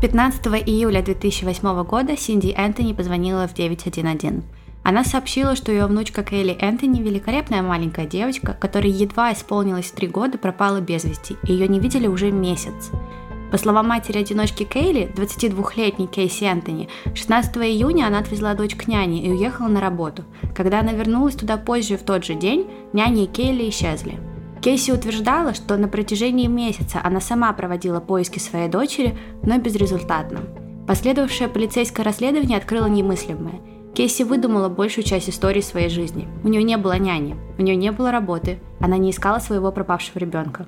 15 июля 2008 года Синди Энтони позвонила в 911. Она сообщила, что ее внучка Кейли Энтони, великолепная маленькая девочка, которой едва исполнилось три года, пропала без вести, и ее не видели уже месяц. По словам матери-одиночки Кейли, 22-летней Кейси Энтони, 16 июня она отвезла дочь к няне и уехала на работу. Когда она вернулась туда позже в тот же день, няня и Кейли исчезли. Кейси утверждала, что на протяжении месяца она сама проводила поиски своей дочери, но безрезультатно. Последовавшее полицейское расследование открыло немыслимое. Кейси выдумала большую часть истории своей жизни. У нее не было няни, у нее не было работы, она не искала своего пропавшего ребенка.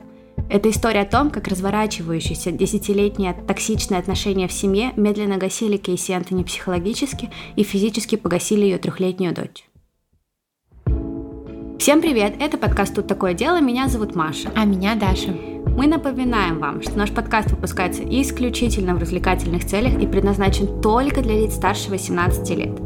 Это история о том, как разворачивающиеся десятилетние токсичные отношения в семье медленно гасили Кейси Антони психологически и физически погасили ее трехлетнюю дочь. Всем привет! Это подкаст «Тут такое дело». Меня зовут Маша. А меня Даша. Мы напоминаем вам, что наш подкаст выпускается исключительно в развлекательных целях и предназначен только для лиц старше 18 лет.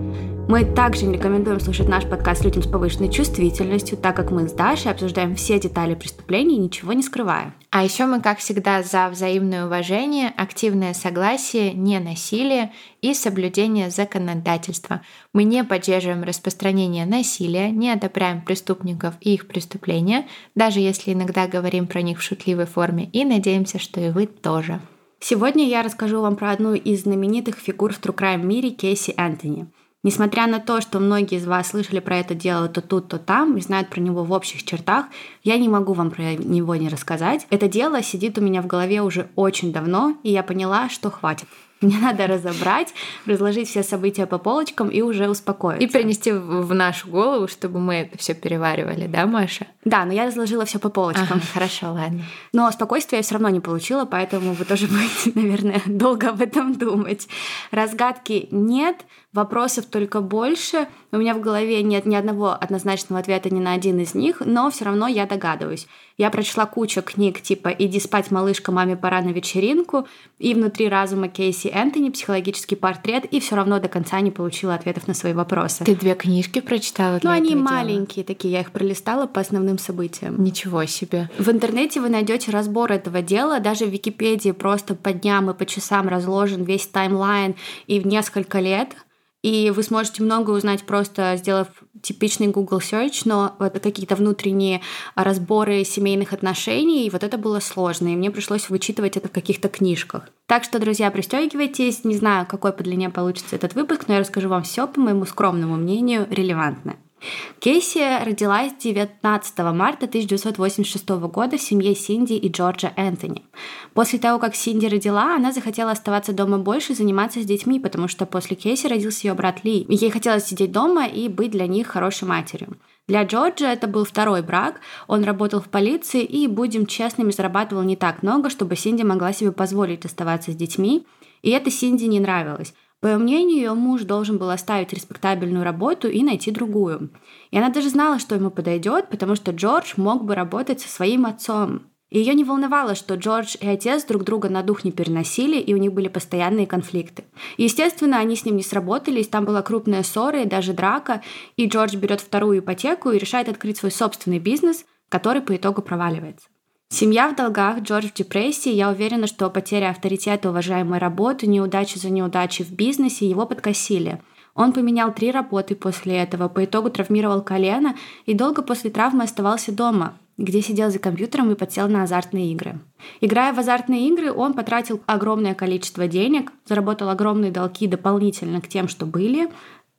Мы также не рекомендуем слушать наш подкаст людям с повышенной чувствительностью, так как мы с Дашей обсуждаем все детали преступлений ничего не скрываем. А еще мы, как всегда, за взаимное уважение, активное согласие, не насилие и соблюдение законодательства. Мы не поддерживаем распространение насилия, не одобряем преступников и их преступления, даже если иногда говорим про них в шутливой форме, и надеемся, что и вы тоже. Сегодня я расскажу вам про одну из знаменитых фигур в True Crime мире Кейси Энтони – Несмотря на то, что многие из вас слышали про это дело то тут, то там и знают про него в общих чертах, я не могу вам про него не рассказать. Это дело сидит у меня в голове уже очень давно, и я поняла, что хватит. Мне надо разобрать, разложить все события по полочкам и уже успокоиться. И принести в нашу голову, чтобы мы это все переваривали, да, Маша? Да, но я разложила все по полочкам. Ага, хорошо, ладно. Но спокойствия я все равно не получила, поэтому вы тоже будете, наверное, долго об этом думать. Разгадки нет, вопросов только больше. У меня в голове нет ни одного однозначного ответа ни на один из них, но все равно я догадываюсь. Я прочла кучу книг типа «Иди спать, малышка, маме пора на вечеринку» и «Внутри разума Кейси Энтони. Психологический портрет» и все равно до конца не получила ответов на свои вопросы. Ты две книжки прочитала Ну, они маленькие дела? такие, я их пролистала по основным событиям. Ничего себе. В интернете вы найдете разбор этого дела, даже в Википедии просто по дням и по часам разложен весь таймлайн и в несколько лет – и вы сможете много узнать просто сделав типичный Google Search, но вот какие-то внутренние разборы семейных отношений, и вот это было сложно, и мне пришлось вычитывать это в каких-то книжках. Так что, друзья, пристегивайтесь. Не знаю, какой по длине получится этот выпуск, но я расскажу вам все, по моему скромному мнению, релевантное. Кейси родилась 19 марта 1986 года в семье Синди и Джорджа Энтони. После того, как Синди родила, она захотела оставаться дома больше и заниматься с детьми, потому что после Кейси родился ее брат Ли. ей хотелось сидеть дома и быть для них хорошей матерью. Для Джорджа это был второй брак. Он работал в полиции и, будем честными, зарабатывал не так много, чтобы Синди могла себе позволить оставаться с детьми. И это Синди не нравилось. По ее мнению, ее муж должен был оставить респектабельную работу и найти другую. И она даже знала, что ему подойдет, потому что Джордж мог бы работать со своим отцом. И ее не волновало, что Джордж и отец друг друга на дух не переносили, и у них были постоянные конфликты. Естественно, они с ним не сработались, там была крупная ссора и даже драка, и Джордж берет вторую ипотеку и решает открыть свой собственный бизнес, который по итогу проваливается. Семья в долгах, Джордж в депрессии. Я уверена, что потеря авторитета уважаемой работы, неудачи за неудачей в бизнесе его подкосили. Он поменял три работы после этого, по итогу травмировал колено и долго после травмы оставался дома, где сидел за компьютером и подсел на азартные игры. Играя в азартные игры, он потратил огромное количество денег, заработал огромные долги дополнительно к тем, что были.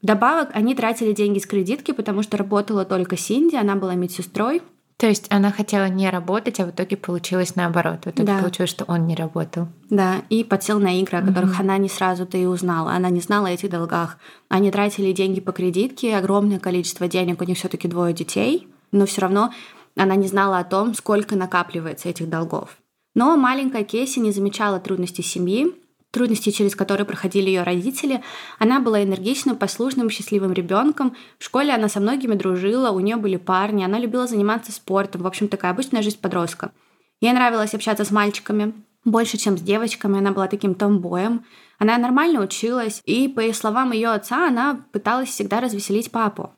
Вдобавок, они тратили деньги с кредитки, потому что работала только Синди, она была медсестрой, то есть она хотела не работать, а в итоге получилось наоборот. В итоге да. получилось, что он не работал. Да, и подсел на игры, о которых mm-hmm. она не сразу-то и узнала. Она не знала о этих долгах. Они тратили деньги по кредитке, огромное количество денег, у них все таки двое детей, но все равно она не знала о том, сколько накапливается этих долгов. Но маленькая Кейси не замечала трудностей семьи, трудности, через которые проходили ее родители. Она была энергичным, послушным, счастливым ребенком. В школе она со многими дружила, у нее были парни, она любила заниматься спортом. В общем, такая обычная жизнь подростка. Ей нравилось общаться с мальчиками, больше, чем с девочками. Она была таким томбоем. Она нормально училась, и, по словам ее отца, она пыталась всегда развеселить папу.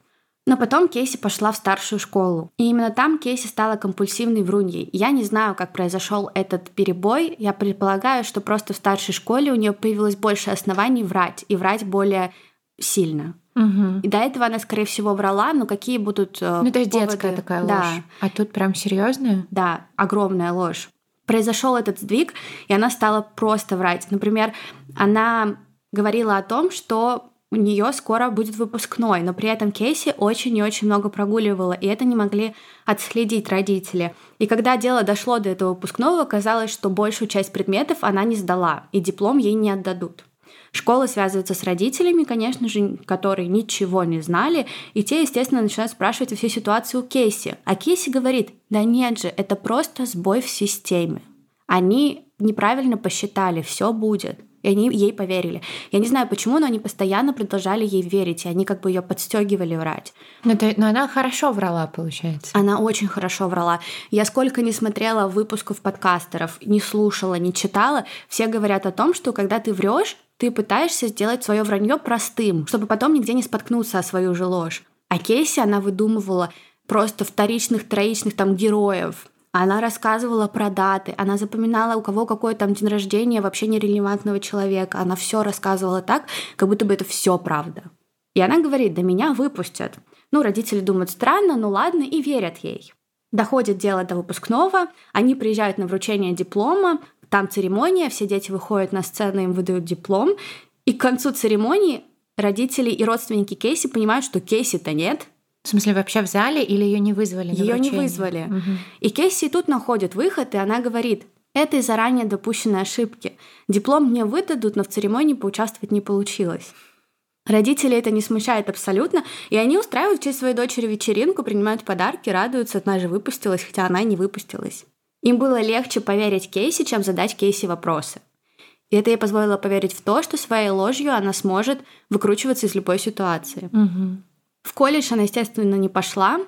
Но потом Кейси пошла в старшую школу. И именно там Кейси стала компульсивной вруньей. Я не знаю, как произошел этот перебой. Я предполагаю, что просто в старшей школе у нее появилось больше оснований врать. И врать более сильно. Угу. И до этого она, скорее всего, врала, но какие будут э, Ну, то есть поводы? детская такая ложь. Да, А тут прям серьезная? да, огромная ложь. Произошел этот сдвиг, и она стала просто врать. Например, она говорила о том, что у нее скоро будет выпускной, но при этом Кейси очень и очень много прогуливала, и это не могли отследить родители. И когда дело дошло до этого выпускного, оказалось, что большую часть предметов она не сдала, и диплом ей не отдадут. Школа связывается с родителями, конечно же, которые ничего не знали, и те, естественно, начинают спрашивать о всей ситуации у Кейси. А Кейси говорит, да нет же, это просто сбой в системе. Они неправильно посчитали, все будет. И они ей поверили. Я не знаю почему, но они постоянно продолжали ей верить, и они как бы ее подстегивали врать. Ну, то- но она хорошо врала, получается. Она очень хорошо врала. Я сколько не смотрела выпусков подкастеров, не слушала, не читала, все говорят о том, что когда ты врешь, ты пытаешься сделать свое вранье простым, чтобы потом нигде не споткнуться о свою же ложь. А Кейси она выдумывала просто вторичных, троичных там героев. Она рассказывала про даты, она запоминала, у кого какой там день рождения вообще нерелевантного человека. Она все рассказывала так, как будто бы это все правда. И она говорит, да меня выпустят. Ну, родители думают, странно, ну ладно, и верят ей. Доходит дело до выпускного, они приезжают на вручение диплома, там церемония, все дети выходят на сцену, им выдают диплом, и к концу церемонии родители и родственники Кейси понимают, что Кейси-то нет, В смысле, вообще в зале или ее не вызвали? ее не вызвали. Мгм. И Кейси тут находит выход, и она говорит, это из заранее допущенной ошибки. Диплом мне выдадут, но в церемонии поучаствовать не получилось. Родители это не смущает абсолютно, и они устраивают в честь своей дочери вечеринку, принимают подарки, радуются, она же выпустилась, хотя она и не выпустилась. Им было легче поверить Кейси, чем задать Кейси вопросы. И это ей позволило поверить в то, что своей ложью она сможет выкручиваться из любой ситуации. Мгм. В колледж она, естественно, не пошла,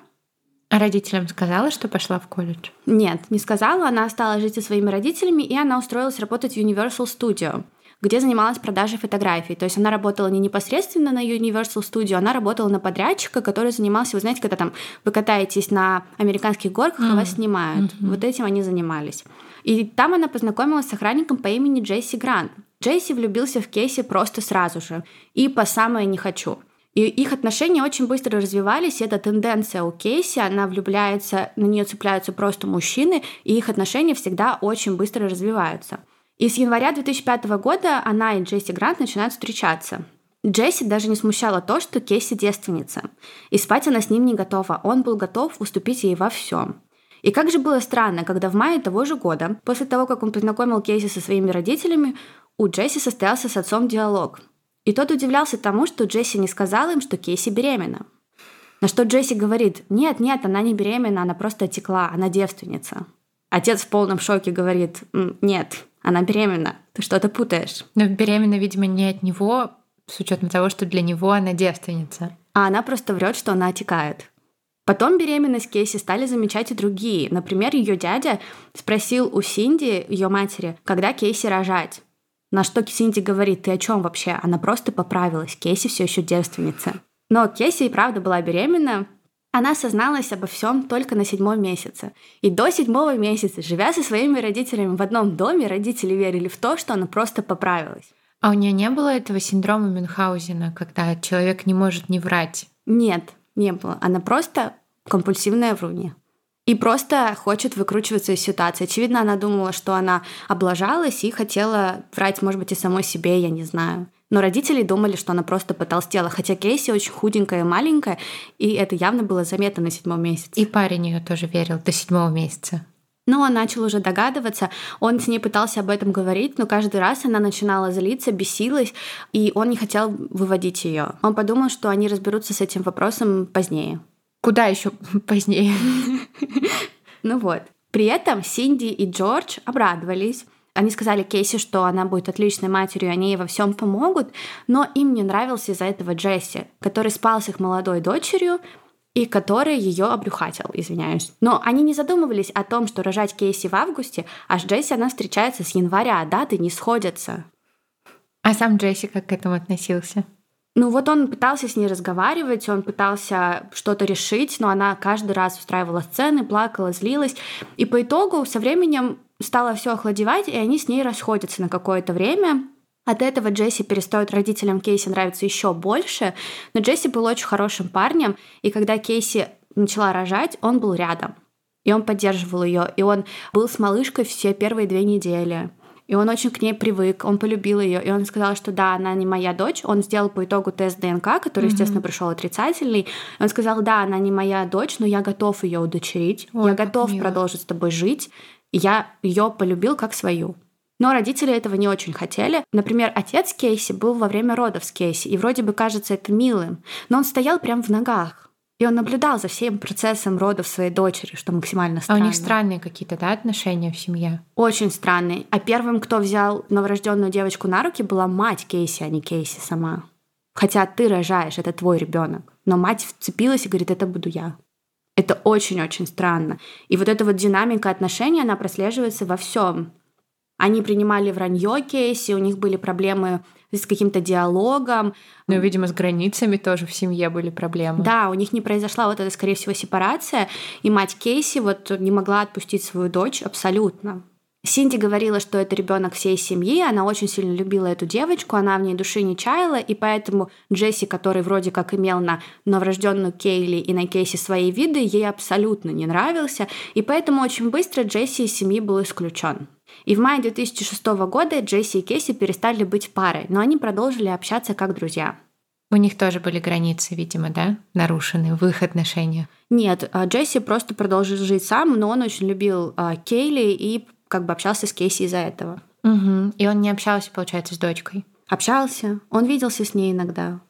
А родителям сказала, что пошла в колледж? Нет, не сказала. Она осталась жить со своими родителями, и она устроилась работать в Universal Studio, где занималась продажей фотографий. То есть она работала не непосредственно на Universal Studio, она работала на подрядчика, который занимался, вы знаете, когда там вы катаетесь на американских горках, и вас снимают. Вот этим они занимались. И там она познакомилась с охранником по имени Джейси Грант. Джейси влюбился в Кейси просто сразу же. И по самое не хочу. И их отношения очень быстро развивались, и эта тенденция у Кейси, она влюбляется, на нее цепляются просто мужчины, и их отношения всегда очень быстро развиваются. И с января 2005 года она и Джесси Грант начинают встречаться. Джесси даже не смущало то, что Кейси девственница. И спать она с ним не готова. Он был готов уступить ей во всем. И как же было странно, когда в мае того же года, после того, как он познакомил Кейси со своими родителями, у Джесси состоялся с отцом диалог. И тот удивлялся тому, что Джесси не сказала им, что Кейси беременна. На что Джесси говорит, нет, нет, она не беременна, она просто отекла, она девственница. Отец в полном шоке говорит, «М, нет, она беременна, ты что-то путаешь. Но беременна, видимо, не от него, с учетом того, что для него она девственница. А она просто врет, что она отекает. Потом беременность Кейси стали замечать и другие. Например, ее дядя спросил у Синди, ее матери, когда Кейси рожать. На что Синди говорит, ты о чем вообще? Она просто поправилась, Кейси все еще девственница. Но Кейси и правда была беременна. Она созналась обо всем только на седьмом месяце. И до седьмого месяца, живя со своими родителями в одном доме, родители верили в то, что она просто поправилась. А у нее не было этого синдрома Мюнхгаузена, когда человек не может не врать? Нет, не было. Она просто компульсивная врунья. И просто хочет выкручиваться из ситуации. Очевидно, она думала, что она облажалась и хотела врать, может быть, и самой себе, я не знаю. Но родители думали, что она просто потолстела, хотя Кейси очень худенькая и маленькая, и это явно было заметно на седьмом месяце. И парень ее тоже верил до седьмого месяца. Но он начал уже догадываться, он с ней пытался об этом говорить, но каждый раз она начинала злиться, бесилась, и он не хотел выводить ее. Он подумал, что они разберутся с этим вопросом позднее. Куда еще позднее? Ну вот. При этом Синди и Джордж обрадовались. Они сказали Кейси, что она будет отличной матерью, они ей во всем помогут, но им не нравился из-за этого Джесси, который спал с их молодой дочерью и который ее обрюхатил, извиняюсь. Но они не задумывались о том, что рожать Кейси в августе, а с Джесси она встречается с января, а даты не сходятся. А сам Джесси как к этому относился? Ну вот он пытался с ней разговаривать, он пытался что-то решить, но она каждый раз устраивала сцены, плакала, злилась. И по итогу со временем стало все охладевать, и они с ней расходятся на какое-то время. От этого Джесси перестает родителям Кейси нравиться еще больше, но Джесси был очень хорошим парнем, и когда Кейси начала рожать, он был рядом. И он поддерживал ее, и он был с малышкой все первые две недели. И он очень к ней привык, он полюбил ее, и он сказал, что да, она не моя дочь. Он сделал по итогу тест ДНК, который, mm-hmm. естественно, пришел отрицательный. И он сказал, да, она не моя дочь, но я готов ее удочерить, Ой, я готов мило. продолжить с тобой жить. И я ее полюбил как свою. Но родители этого не очень хотели. Например, отец Кейси был во время родов с Кейси, и вроде бы кажется это милым, но он стоял прямо в ногах. И он наблюдал за всем процессом родов своей дочери, что максимально странно. А у них странные какие-то, да, отношения в семье? Очень странные. А первым, кто взял новорожденную девочку на руки, была мать Кейси, а не Кейси сама. Хотя ты рожаешь, это твой ребенок. Но мать вцепилась и говорит, это буду я. Это очень-очень странно. И вот эта вот динамика отношений, она прослеживается во всем. Они принимали вранье Кейси, у них были проблемы с каким-то диалогом. Ну, видимо, с границами тоже в семье были проблемы. Да, у них не произошла вот эта, скорее всего, сепарация, и мать Кейси вот не могла отпустить свою дочь абсолютно. Синди говорила, что это ребенок всей семьи, она очень сильно любила эту девочку, она в ней души не чаяла, и поэтому Джесси, который вроде как имел на новорожденную Кейли и на Кейси свои виды, ей абсолютно не нравился, и поэтому очень быстро Джесси из семьи был исключен. И в мае 2006 года Джесси и Кейси перестали быть парой, но они продолжили общаться как друзья. У них тоже были границы, видимо, да, нарушены в их отношениях. Нет, а Джесси просто продолжил жить сам, но он очень любил а, Кейли и как бы общался с Кейси из-за этого. Угу. И он не общался, получается, с дочкой. Общался. Он виделся с ней иногда.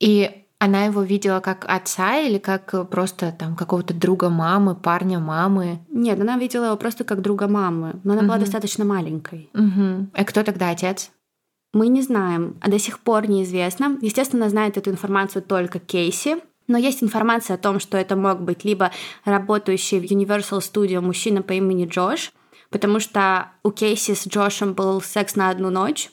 И она его видела как отца или как просто там какого-то друга мамы, парня мамы? Нет, она видела его просто как друга мамы, но она угу. была достаточно маленькой. Угу. А кто тогда отец? Мы не знаем, а до сих пор неизвестно. Естественно, знает эту информацию только Кейси, но есть информация о том, что это мог быть либо работающий в Universal Studio мужчина по имени Джош, потому что у Кейси с Джошем был секс на одну ночь,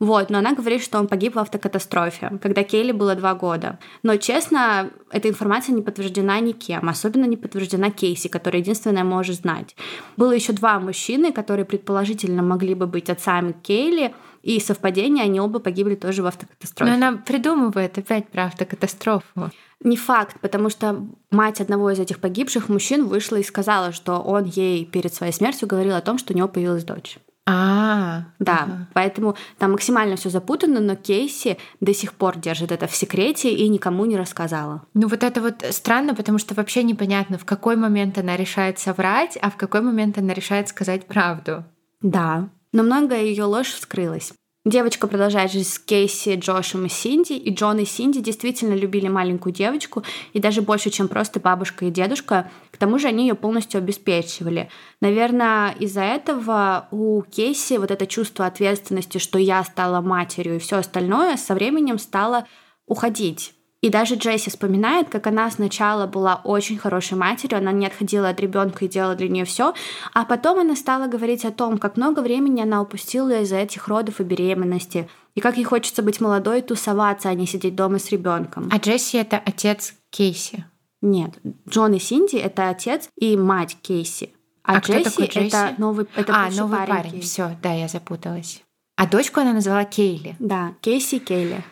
вот, но она говорит, что он погиб в автокатастрофе, когда Кейли было два года. Но, честно, эта информация не подтверждена никем, особенно не подтверждена Кейси, которая единственная может знать. Было еще два мужчины, которые предположительно могли бы быть отцами Кейли, и совпадение, они оба погибли тоже в автокатастрофе. Но она придумывает опять про автокатастрофу. Не факт, потому что мать одного из этих погибших мужчин вышла и сказала, что он ей перед своей смертью говорил о том, что у него появилась дочь. А, да, ага. поэтому там максимально все запутано, но Кейси до сих пор держит это в секрете и никому не рассказала. Ну вот это вот странно, потому что вообще непонятно, в какой момент она решает соврать, а в какой момент она решает сказать правду. Да, но многое ее ложь вскрылась. Девочка продолжает жить с Кейси, Джошем и Синди, и Джон и Синди действительно любили маленькую девочку, и даже больше, чем просто бабушка и дедушка. К тому же они ее полностью обеспечивали. Наверное, из-за этого у Кейси вот это чувство ответственности, что я стала матерью и все остальное со временем стало уходить. И даже Джесси вспоминает, как она сначала была очень хорошей матерью, она не отходила от ребенка и делала для нее все, а потом она стала говорить о том, как много времени она упустила из-за этих родов и беременности, и как ей хочется быть молодой и тусоваться, а не сидеть дома с ребенком. А Джесси это отец Кейси? Нет, Джон и Синди это отец и мать Кейси. А, а Джесси, Джесси это новый, это а, новый парень. парень. Все, да, я запуталась. А дочку она назвала Кейли. Да, Кейси Кейли.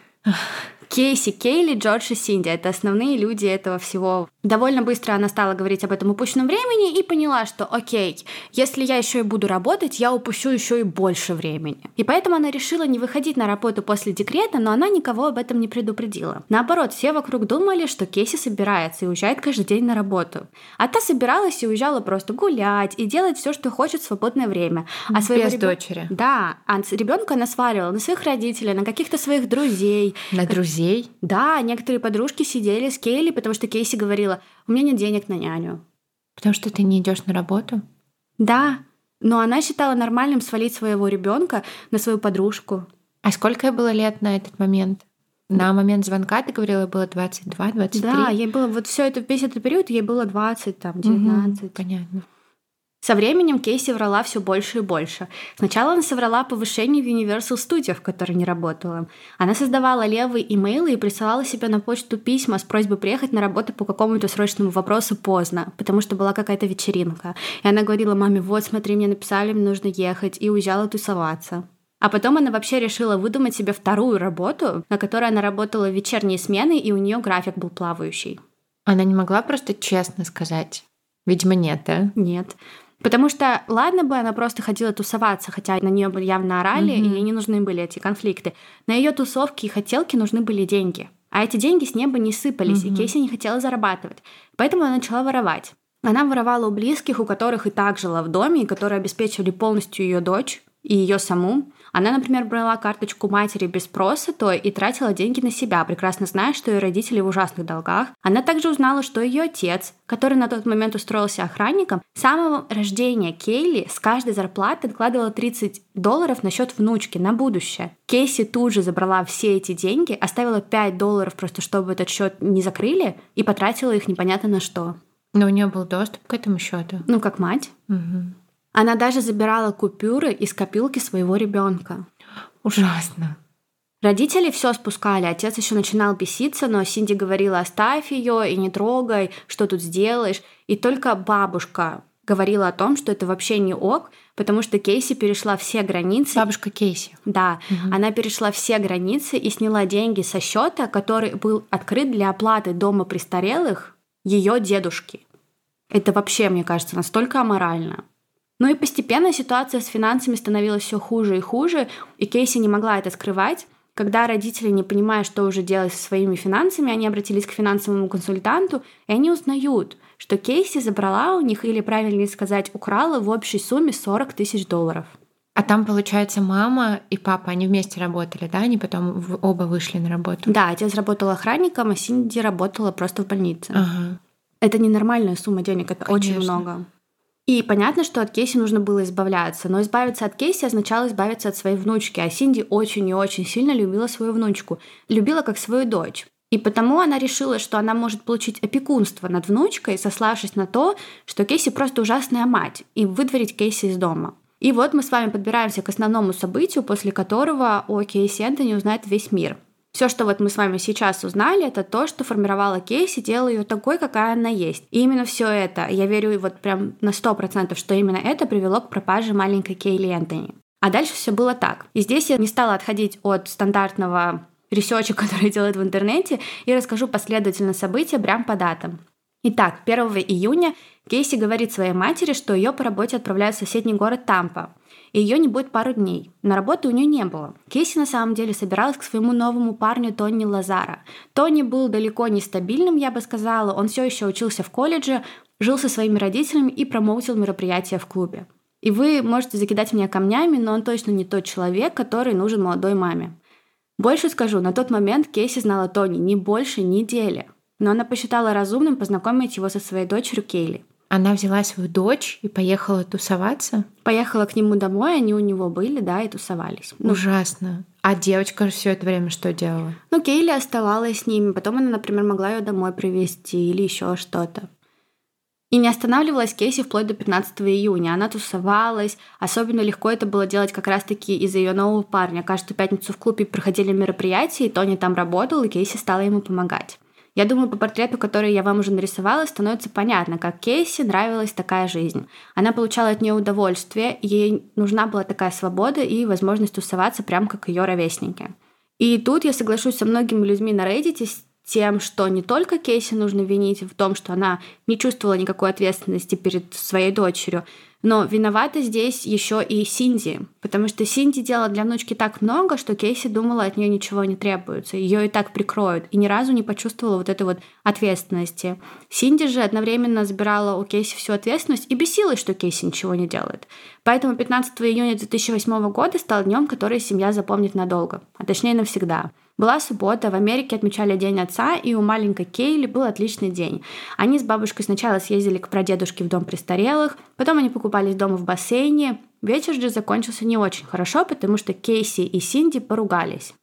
Кейси, Кейли, Джордж и Синди. Это основные люди этого всего. Довольно быстро она стала говорить об этом упущенном времени и поняла, что окей, если я еще и буду работать, я упущу еще и больше времени. И поэтому она решила не выходить на работу после декрета, но она никого об этом не предупредила. Наоборот, все вокруг думали, что Кейси собирается и уезжает каждый день на работу. А та собиралась и уезжала просто гулять и делать все, что хочет в свободное время. А своего Без реб... дочери. Да, а ребенка она сваривала на своих родителей, на каких-то своих друзей. На друзей друзей? Да, некоторые подружки сидели с Кейли, потому что Кейси говорила, у меня нет денег на няню. Потому что ты не идешь на работу? Да, но она считала нормальным свалить своего ребенка на свою подружку. А сколько ей было лет на этот момент? На момент звонка ты говорила, было 22, 23? Да, ей было, вот все это, весь этот период ей было 20, там, 19. Угу, понятно. Со временем Кейси врала все больше и больше. Сначала она соврала о повышении в Universal Studio, в которой не работала. Она создавала левые имейлы и присылала себе на почту письма с просьбой приехать на работу по какому-то срочному вопросу поздно, потому что была какая-то вечеринка. И она говорила маме, вот смотри, мне написали, мне нужно ехать, и уезжала тусоваться. А потом она вообще решила выдумать себе вторую работу, на которой она работала в вечерние смены, и у нее график был плавающий. Она не могла просто честно сказать. Видимо, нет, да? Нет. Потому что, ладно бы она просто ходила тусоваться, хотя на нее явно орали, mm-hmm. и ей не нужны были эти конфликты. На ее тусовки и хотелки нужны были деньги. А эти деньги с неба не сыпались, mm-hmm. и Кейси не хотела зарабатывать. Поэтому она начала воровать. Она воровала у близких, у которых и так жила в доме, и которые обеспечивали полностью ее дочь и ее саму. Она, например, брала карточку матери без спроса, то и тратила деньги на себя, прекрасно зная, что ее родители в ужасных долгах. Она также узнала, что ее отец, который на тот момент устроился охранником, с самого рождения Кейли с каждой зарплаты откладывала 30 долларов на счет внучки на будущее. Кейси тут же забрала все эти деньги, оставила 5 долларов просто, чтобы этот счет не закрыли, и потратила их непонятно на что. Но у нее был доступ к этому счету. Ну, как мать. Угу. Она даже забирала купюры из копилки своего ребенка. Ужасно. Родители все спускали, отец еще начинал беситься, но Синди говорила, оставь ее и не трогай, что тут сделаешь. И только бабушка говорила о том, что это вообще не ок, потому что Кейси перешла все границы. Бабушка Кейси. Да, угу. она перешла все границы и сняла деньги со счета, который был открыт для оплаты дома престарелых ее дедушки. Это вообще, мне кажется, настолько аморально. Ну и постепенно ситуация с финансами становилась все хуже и хуже, и Кейси не могла это скрывать. Когда родители, не понимая, что уже делать со своими финансами, они обратились к финансовому консультанту, и они узнают, что Кейси забрала у них, или правильнее сказать, украла в общей сумме 40 тысяч долларов. А там, получается, мама и папа, они вместе работали, да? Они потом оба вышли на работу? Да, отец работал охранником, а Синди работала просто в больнице. Ага. Это ненормальная сумма денег, это Конечно. очень много. И понятно, что от Кейси нужно было избавляться, но избавиться от Кейси означало избавиться от своей внучки, а Синди очень и очень сильно любила свою внучку, любила как свою дочь. И потому она решила, что она может получить опекунство над внучкой, сославшись на то, что Кейси просто ужасная мать, и выдворить Кейси из дома. И вот мы с вами подбираемся к основному событию, после которого о Кейси Энтони узнает весь мир. Все, что вот мы с вами сейчас узнали, это то, что формировала Кейси, делала ее такой, какая она есть. И именно все это, я верю вот прям на сто процентов, что именно это привело к пропаже маленькой Кейли Энтони. А дальше все было так. И здесь я не стала отходить от стандартного research а, который делают в интернете, и расскажу последовательно события прям по датам. Итак, 1 июня Кейси говорит своей матери, что ее по работе отправляют в соседний город Тампа и ее не будет пару дней. На работы у нее не было. Кейси на самом деле собиралась к своему новому парню Тони Лазара. Тони был далеко не стабильным, я бы сказала. Он все еще учился в колледже, жил со своими родителями и промоутил мероприятия в клубе. И вы можете закидать меня камнями, но он точно не тот человек, который нужен молодой маме. Больше скажу, на тот момент Кейси знала Тони не больше недели, но она посчитала разумным познакомить его со своей дочерью Кейли. Она взяла свою дочь и поехала тусоваться? Поехала к нему домой, они у него были, да, и тусовались. Ну, Ужасно. А девочка все это время что делала? Ну, Кейли оставалась с ними. Потом она, например, могла ее домой привезти или еще что-то. И не останавливалась Кейси вплоть до 15 июня. Она тусовалась. Особенно легко это было делать как раз-таки из-за ее нового парня. Каждую пятницу в клубе проходили мероприятия, и Тони там работал, и Кейси стала ему помогать. Я думаю, по портрету, который я вам уже нарисовала, становится понятно, как Кейси нравилась такая жизнь. Она получала от нее удовольствие, ей нужна была такая свобода и возможность тусоваться прям как ее ровесники. И тут я соглашусь со многими людьми на Reddit с тем, что не только Кейси нужно винить в том, что она не чувствовала никакой ответственности перед своей дочерью, но виновата здесь еще и Синди, потому что Синди делала для внучки так много, что Кейси думала, от нее ничего не требуется, ее и так прикроют, и ни разу не почувствовала вот этой вот ответственности. Синди же одновременно забирала у Кейси всю ответственность и бесилась, что Кейси ничего не делает. Поэтому 15 июня 2008 года стал днем, который семья запомнит надолго, а точнее навсегда. Была суббота, в Америке отмечали День отца, и у маленькой Кейли был отличный день. Они с бабушкой сначала съездили к прадедушке в дом престарелых, потом они покупались дома в бассейне. Вечер же закончился не очень хорошо, потому что Кейси и Синди поругались.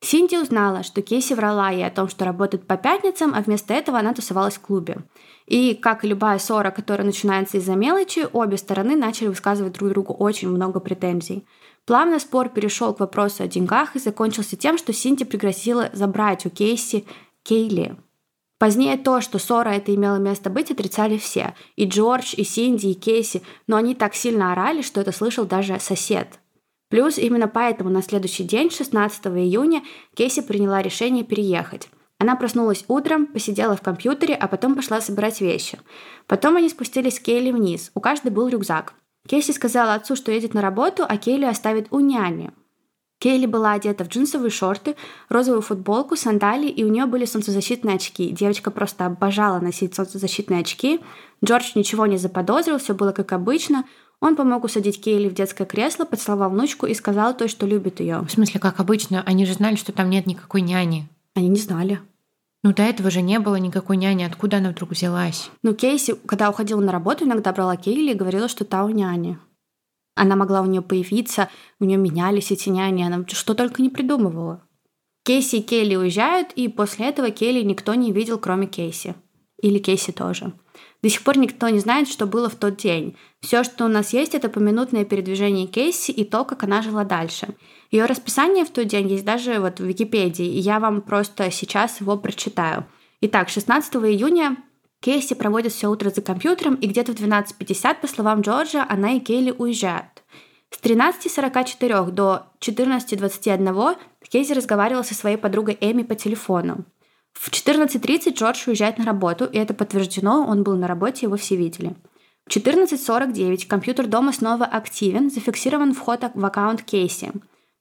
Синди узнала, что Кейси врала ей о том, что работает по пятницам, а вместо этого она тусовалась в клубе. И, как и любая ссора, которая начинается из-за мелочи, обе стороны начали высказывать друг другу очень много претензий. Плавно спор перешел к вопросу о деньгах и закончился тем, что Синди пригрозила забрать у Кейси Кейли. Позднее то, что ссора это имела место быть, отрицали все. И Джордж, и Синди, и Кейси. Но они так сильно орали, что это слышал даже сосед – Плюс именно поэтому на следующий день, 16 июня, Кейси приняла решение переехать. Она проснулась утром, посидела в компьютере, а потом пошла собирать вещи. Потом они спустились с Кейли вниз. У каждой был рюкзак. Кейси сказала отцу, что едет на работу, а Кейли оставит у няни. Кейли была одета в джинсовые шорты, розовую футболку, сандалии, и у нее были солнцезащитные очки. Девочка просто обожала носить солнцезащитные очки. Джордж ничего не заподозрил, все было как обычно. Он помог усадить Кейли в детское кресло, поцеловал внучку и сказал той, что любит ее. В смысле, как обычно? Они же знали, что там нет никакой няни. Они не знали. Ну, до этого же не было никакой няни. Откуда она вдруг взялась? Ну, Кейси, когда уходила на работу, иногда брала Кейли и говорила, что та у няни. Она могла у нее появиться, у нее менялись эти няни, она что только не придумывала. Кейси и Кейли уезжают, и после этого Кейли никто не видел, кроме Кейси. Или Кейси тоже. До сих пор никто не знает, что было в тот день. Все, что у нас есть, это поминутное передвижение Кейси и то, как она жила дальше. Ее расписание в тот день есть даже вот в Википедии, и я вам просто сейчас его прочитаю. Итак, 16 июня Кейси проводит все утро за компьютером, и где-то в 12.50, по словам Джорджа, она и Кейли уезжают. С 13.44 до 14.21 Кейси разговаривала со своей подругой Эми по телефону. В 14.30 Джордж уезжает на работу, и это подтверждено, он был на работе, его все видели. В 14.49 компьютер дома снова активен, зафиксирован вход в аккаунт Кейси.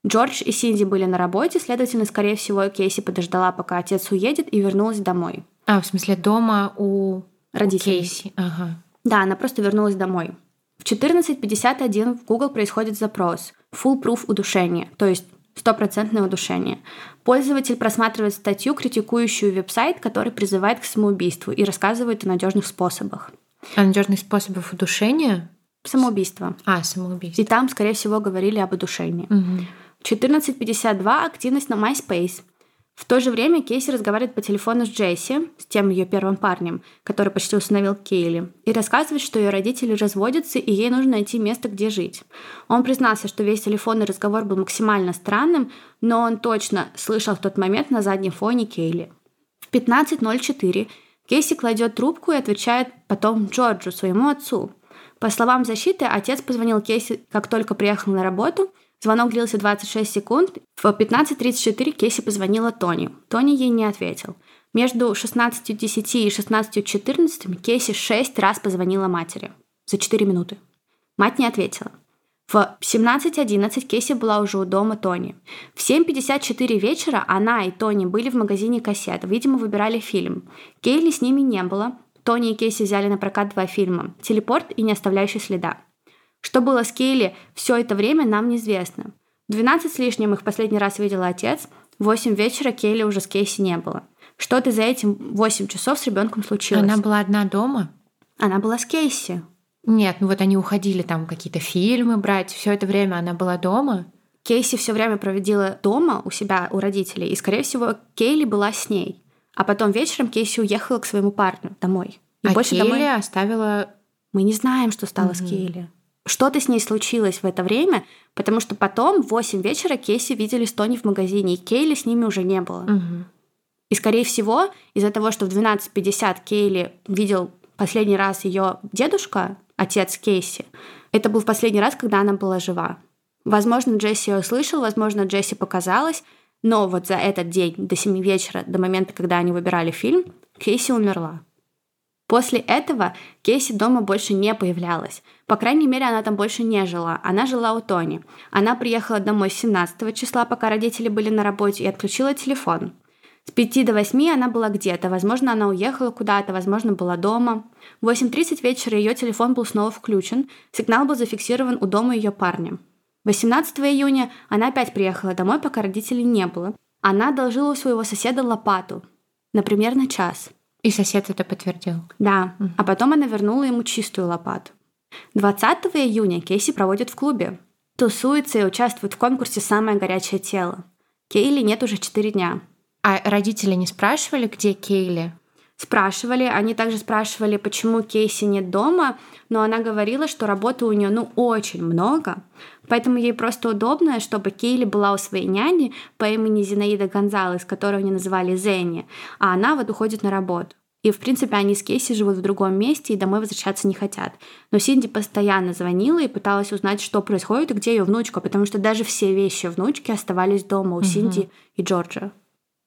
Джордж и Синди были на работе, следовательно, скорее всего, Кейси подождала, пока отец уедет, и вернулась домой. А, в смысле, дома у родителей. У Кейси. Ага. Да, она просто вернулась домой. В 14.51 в Google происходит запрос «Full-proof удушение», то есть стопроцентное удушение. Пользователь просматривает статью, критикующую веб-сайт, который призывает к самоубийству и рассказывает о надежных способах. О надежных способах удушения? Самоубийство. А, самоубийство. И там, скорее всего, говорили об удушении. Угу. 14.52 активность на MySpace. В то же время Кейси разговаривает по телефону с Джесси, с тем ее первым парнем, который почти установил Кейли, и рассказывает, что ее родители разводятся, и ей нужно найти место, где жить. Он признался, что весь телефонный разговор был максимально странным, но он точно слышал в тот момент на заднем фоне Кейли. В 15.04 Кейси кладет трубку и отвечает потом Джорджу, своему отцу. По словам защиты, отец позвонил Кейси, как только приехал на работу – Звонок длился 26 секунд. В 15.34 Кейси позвонила Тони. Тони ей не ответил. Между 16.10 и 16.14 Кейси шесть раз позвонила матери. За 4 минуты. Мать не ответила. В 17.11 Кейси была уже у дома Тони. В 7.54 вечера она и Тони были в магазине кассет. Видимо, выбирали фильм. Кейли с ними не было. Тони и Кейси взяли на прокат два фильма «Телепорт» и «Не оставляющий следа». Что было с Кейли все это время, нам неизвестно. В 12 с лишним их последний раз видел отец, в 8 вечера Кейли уже с Кейси не было. Что-то за этим 8 часов с ребенком случилось. Она была одна дома? Она была с Кейси. Нет, ну вот они уходили там какие-то фильмы брать. Все это время она была дома. Кейси все время проводила дома у себя, у родителей, и, скорее всего, Кейли была с ней. А потом вечером Кейси уехала к своему парню домой. И а больше Кейли домой... оставила... Мы не знаем, что стало угу. с Кейли что-то с ней случилось в это время, потому что потом в 8 вечера Кейси видели с Тони в магазине, и Кейли с ними уже не было. Угу. И, скорее всего, из-за того, что в 12.50 Кейли видел последний раз ее дедушка, отец Кейси, это был в последний раз, когда она была жива. Возможно, Джесси ее услышал, возможно, Джесси показалось, но вот за этот день до 7 вечера, до момента, когда они выбирали фильм, Кейси умерла. После этого Кейси дома больше не появлялась. По крайней мере, она там больше не жила. Она жила у Тони. Она приехала домой 17 числа, пока родители были на работе, и отключила телефон. С 5 до 8 она была где-то. Возможно, она уехала куда-то, возможно, была дома. В 8.30 вечера ее телефон был снова включен. Сигнал был зафиксирован у дома ее парня. 18 июня она опять приехала домой, пока родителей не было. Она одолжила у своего соседа лопату. Например, на час. И сосед это подтвердил? Да. А потом она вернула ему чистую лопату. 20 июня Кейси проводит в клубе. Тусуется и участвует в конкурсе «Самое горячее тело». Кейли нет уже 4 дня. А родители не спрашивали, где Кейли? Спрашивали, они также спрашивали, почему Кейси нет дома, но она говорила, что работы у нее ну очень много, поэтому ей просто удобно, чтобы Кейли была у своей няни по имени Зинаида Гонзалес, которую они называли Зенни, а она вот уходит на работу. И, в принципе, они с Кейси живут в другом месте и домой возвращаться не хотят. Но Синди постоянно звонила и пыталась узнать, что происходит и где ее внучка, потому что даже все вещи внучки оставались дома у угу. Синди и Джорджа.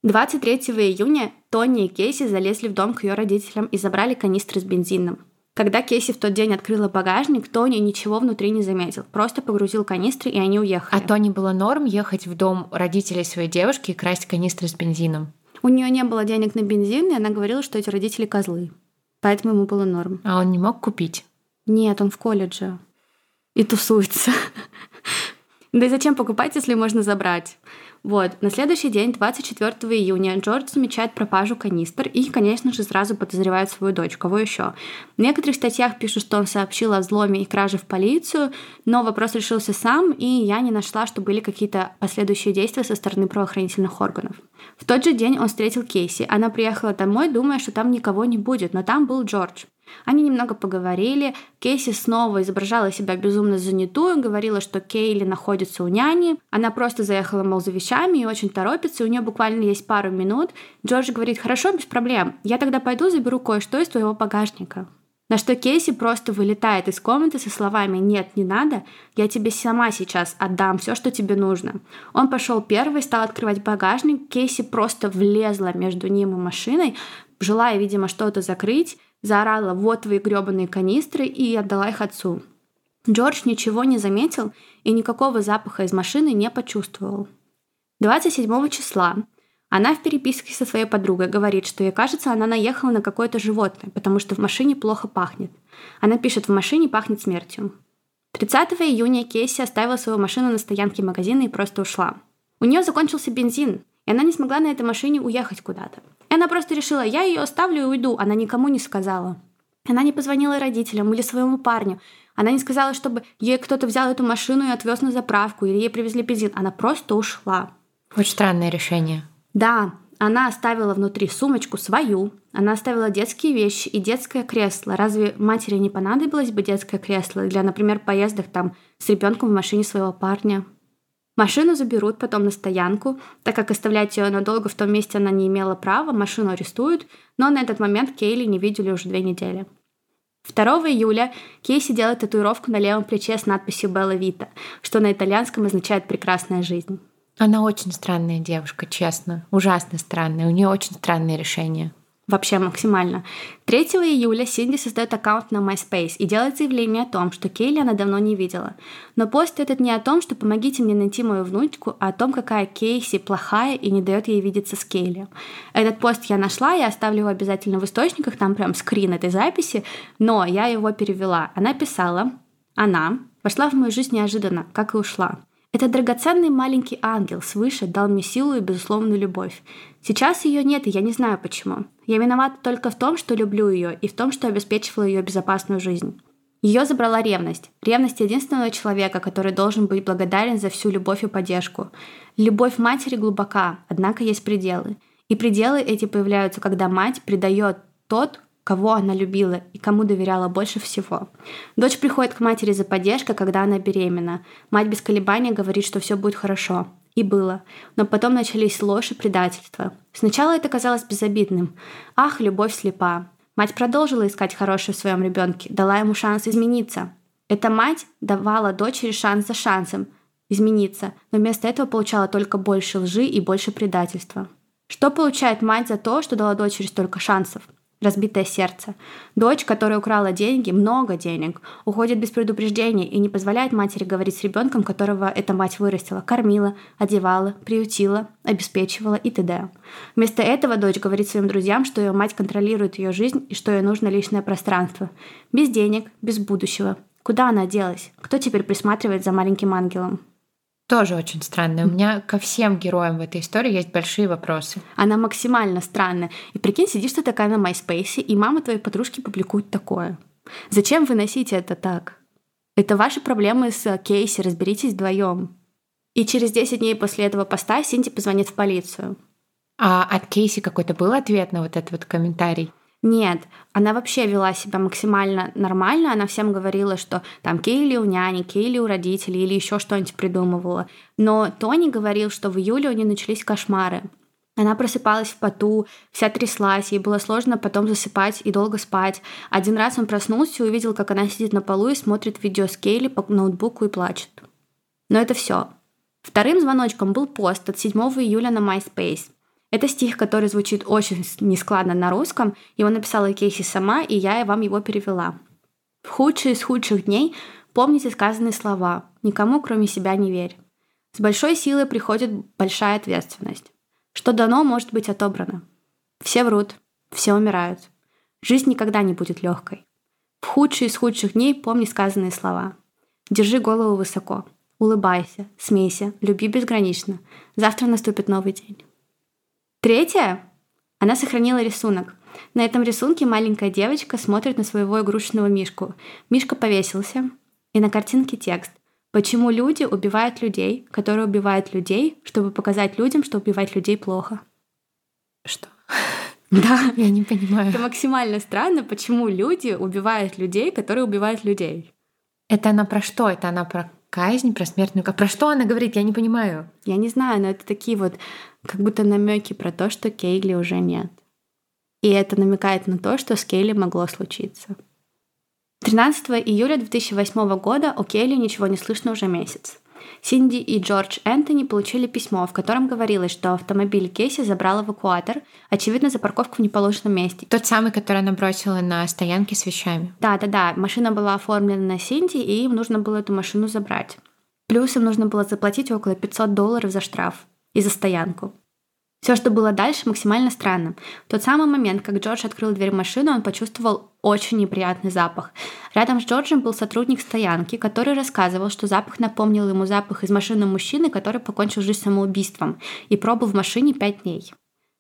23 июня Тони и Кейси залезли в дом к ее родителям и забрали канистры с бензином. Когда Кейси в тот день открыла багажник, Тони ничего внутри не заметил. Просто погрузил канистры, и они уехали. А Тони было норм ехать в дом родителей своей девушки и красть канистры с бензином? У нее не было денег на бензин, и она говорила, что эти родители козлы. Поэтому ему было норм. А он не мог купить? Нет, он в колледже. И тусуется. Да и зачем покупать, если можно забрать? Вот, на следующий день, 24 июня, Джордж замечает пропажу канистр и, конечно же, сразу подозревает свою дочь. Кого еще? В некоторых статьях пишут, что он сообщил о взломе и краже в полицию, но вопрос решился сам, и я не нашла, что были какие-то последующие действия со стороны правоохранительных органов. В тот же день он встретил Кейси. Она приехала домой, думая, что там никого не будет, но там был Джордж. Они немного поговорили. Кейси снова изображала себя безумно занятую, говорила, что Кейли находится у няни. Она просто заехала, мол, за вещами и очень торопится, у нее буквально есть пару минут. Джордж говорит, хорошо, без проблем. Я тогда пойду заберу кое-что из твоего багажника. На что Кейси просто вылетает из комнаты со словами «Нет, не надо, я тебе сама сейчас отдам все, что тебе нужно». Он пошел первый, стал открывать багажник, Кейси просто влезла между ним и машиной, желая, видимо, что-то закрыть, заорала «Вот твои гребаные канистры» и отдала их отцу. Джордж ничего не заметил и никакого запаха из машины не почувствовал. 27 числа она в переписке со своей подругой говорит, что ей кажется, она наехала на какое-то животное, потому что в машине плохо пахнет. Она пишет, в машине пахнет смертью. 30 июня Кейси оставила свою машину на стоянке магазина и просто ушла. У нее закончился бензин, и она не смогла на этой машине уехать куда-то. Она просто решила, я ее оставлю и уйду. Она никому не сказала. Она не позвонила родителям или своему парню. Она не сказала, чтобы ей кто-то взял эту машину и отвез на заправку, или ей привезли бензин. Она просто ушла. Очень странное решение. Да, она оставила внутри сумочку свою, она оставила детские вещи и детское кресло. Разве матери не понадобилось бы детское кресло для, например, поездок там с ребенком в машине своего парня? Машину заберут потом на стоянку, так как оставлять ее надолго в том месте она не имела права, машину арестуют, но на этот момент Кейли не видели уже две недели. 2 июля Кейси делает татуировку на левом плече с надписью «Белла Вита», что на итальянском означает «прекрасная жизнь». Она очень странная девушка, честно. Ужасно странная. У нее очень странные решения вообще максимально. 3 июля Синди создает аккаунт на MySpace и делает заявление о том, что Кейли она давно не видела. Но пост этот не о том, что помогите мне найти мою внучку, а о том, какая Кейси плохая и не дает ей видеться с Кейли. Этот пост я нашла, я оставлю его обязательно в источниках, там прям скрин этой записи, но я его перевела. Она писала, она вошла в мою жизнь неожиданно, как и ушла. Этот драгоценный маленький ангел свыше дал мне силу и безусловную любовь. Сейчас ее нет, и я не знаю почему. Я виновата только в том, что люблю ее, и в том, что обеспечивала ее безопасную жизнь. Ее забрала ревность. Ревность единственного человека, который должен быть благодарен за всю любовь и поддержку. Любовь матери глубока, однако есть пределы. И пределы эти появляются, когда мать предает тот, кого она любила и кому доверяла больше всего. Дочь приходит к матери за поддержкой, когда она беременна. Мать без колебаний говорит, что все будет хорошо. И было. Но потом начались ложь и предательство. Сначала это казалось безобидным. Ах, любовь слепа. Мать продолжила искать хорошее в своем ребенке, дала ему шанс измениться. Эта мать давала дочери шанс за шансом измениться, но вместо этого получала только больше лжи и больше предательства. Что получает мать за то, что дала дочери столько шансов? Разбитое сердце. Дочь, которая украла деньги, много денег, уходит без предупреждения и не позволяет матери говорить с ребенком, которого эта мать вырастила, кормила, одевала, приютила, обеспечивала и т.д. Вместо этого дочь говорит своим друзьям, что ее мать контролирует ее жизнь и что ей нужно личное пространство. Без денег, без будущего. Куда она делась? Кто теперь присматривает за маленьким ангелом? Тоже очень странная. У меня ко всем героям в этой истории есть большие вопросы. Она максимально странная. И прикинь, сидишь ты такая на MySpace, и мама твоей подружки публикует такое. Зачем вы носите это так? Это ваши проблемы с Кейси, разберитесь вдвоем. И через 10 дней после этого поста Синди позвонит в полицию. А от Кейси какой-то был ответ на вот этот вот комментарий? Нет, она вообще вела себя максимально нормально. Она всем говорила, что там Кейли у няни, Кейли у родителей или еще что-нибудь придумывала. Но Тони говорил, что в июле у нее начались кошмары. Она просыпалась в поту, вся тряслась, ей было сложно потом засыпать и долго спать. Один раз он проснулся и увидел, как она сидит на полу и смотрит видео с Кейли по ноутбуку и плачет. Но это все. Вторым звоночком был пост от 7 июля на MySpace. Это стих, который звучит очень нескладно на русском. Его написала Кейси сама, и я вам его перевела. В худшие из худших дней помните сказанные слова «Никому, кроме себя, не верь». С большой силой приходит большая ответственность. Что дано, может быть отобрано. Все врут, все умирают. Жизнь никогда не будет легкой. В худшие из худших дней помни сказанные слова. Держи голову высоко. Улыбайся, смейся, люби безгранично. Завтра наступит новый день. Третье. Она сохранила рисунок. На этом рисунке маленькая девочка смотрит на своего игрушечного мишку. Мишка повесился, и на картинке текст. Почему люди убивают людей, которые убивают людей, чтобы показать людям, что убивать людей плохо? Что? Да. Я не понимаю. Это максимально странно, почему люди убивают людей, которые убивают людей. Это она про что? Это она про казнь, про смертную казнь. Про что она говорит? Я не понимаю. Я не знаю, но это такие вот как будто намеки про то, что Кейли уже нет. И это намекает на то, что с Кейли могло случиться. 13 июля 2008 года у Кейли ничего не слышно уже месяц. Синди и Джордж Энтони получили письмо, в котором говорилось, что автомобиль Кейси забрал эвакуатор, очевидно, за парковку в неположенном месте. Тот самый, который она бросила на стоянке с вещами. Да-да-да, машина была оформлена на Синди, и им нужно было эту машину забрать. Плюс им нужно было заплатить около 500 долларов за штраф и за стоянку. Все, что было дальше, максимально странно. В тот самый момент, как Джордж открыл дверь машины, он почувствовал очень неприятный запах. Рядом с Джорджем был сотрудник стоянки, который рассказывал, что запах напомнил ему запах из машины мужчины, который покончил жизнь самоубийством и пробыл в машине пять дней.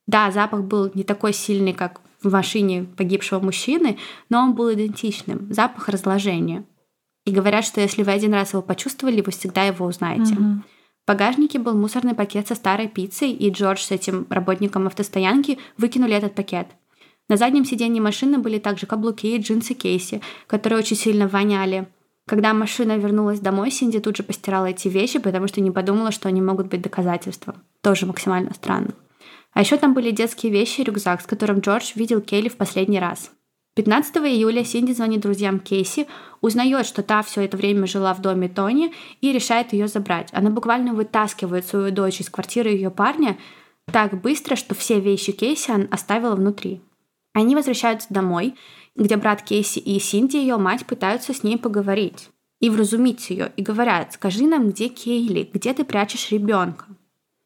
Да, запах был не такой сильный, как в машине погибшего мужчины, но он был идентичным. Запах разложения. И говорят, что если вы один раз его почувствовали, вы всегда его узнаете. Mm-hmm. Багажнике был мусорный пакет со старой пиццей, и Джордж с этим работником автостоянки выкинули этот пакет. На заднем сиденье машины были также каблуки и джинсы Кейси, которые очень сильно воняли. Когда машина вернулась домой, Синди тут же постирала эти вещи, потому что не подумала, что они могут быть доказательством. Тоже максимально странно. А еще там были детские вещи и рюкзак, с которым Джордж видел Келли в последний раз. 15 июля Синди звонит друзьям Кейси, узнает, что та все это время жила в доме Тони и решает ее забрать. Она буквально вытаскивает свою дочь из квартиры ее парня так быстро, что все вещи Кейси она оставила внутри. Они возвращаются домой, где брат Кейси и Синди, ее мать, пытаются с ней поговорить и вразумить ее, и говорят, скажи нам, где Кейли, где ты прячешь ребенка.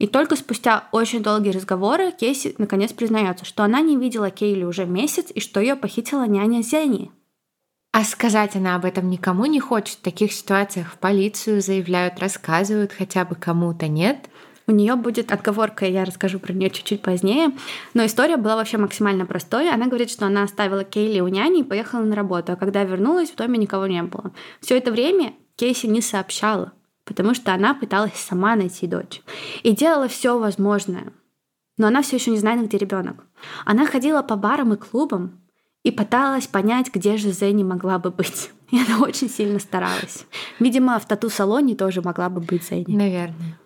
И только спустя очень долгие разговоры Кейси наконец признается, что она не видела Кейли уже месяц и что ее похитила няня Зенни. А сказать она об этом никому не хочет. В таких ситуациях в полицию заявляют, рассказывают, хотя бы кому-то нет. У нее будет отговорка, я расскажу про нее чуть-чуть позднее. Но история была вообще максимально простой. Она говорит, что она оставила Кейли у няни и поехала на работу. А когда вернулась, в доме никого не было. Все это время Кейси не сообщала потому что она пыталась сама найти дочь и делала все возможное. Но она все еще не знает, где ребенок. Она ходила по барам и клубам и пыталась понять, где же Зенни могла бы быть. И она очень сильно старалась. Видимо, в тату-салоне тоже могла бы быть Зенни. Наверное.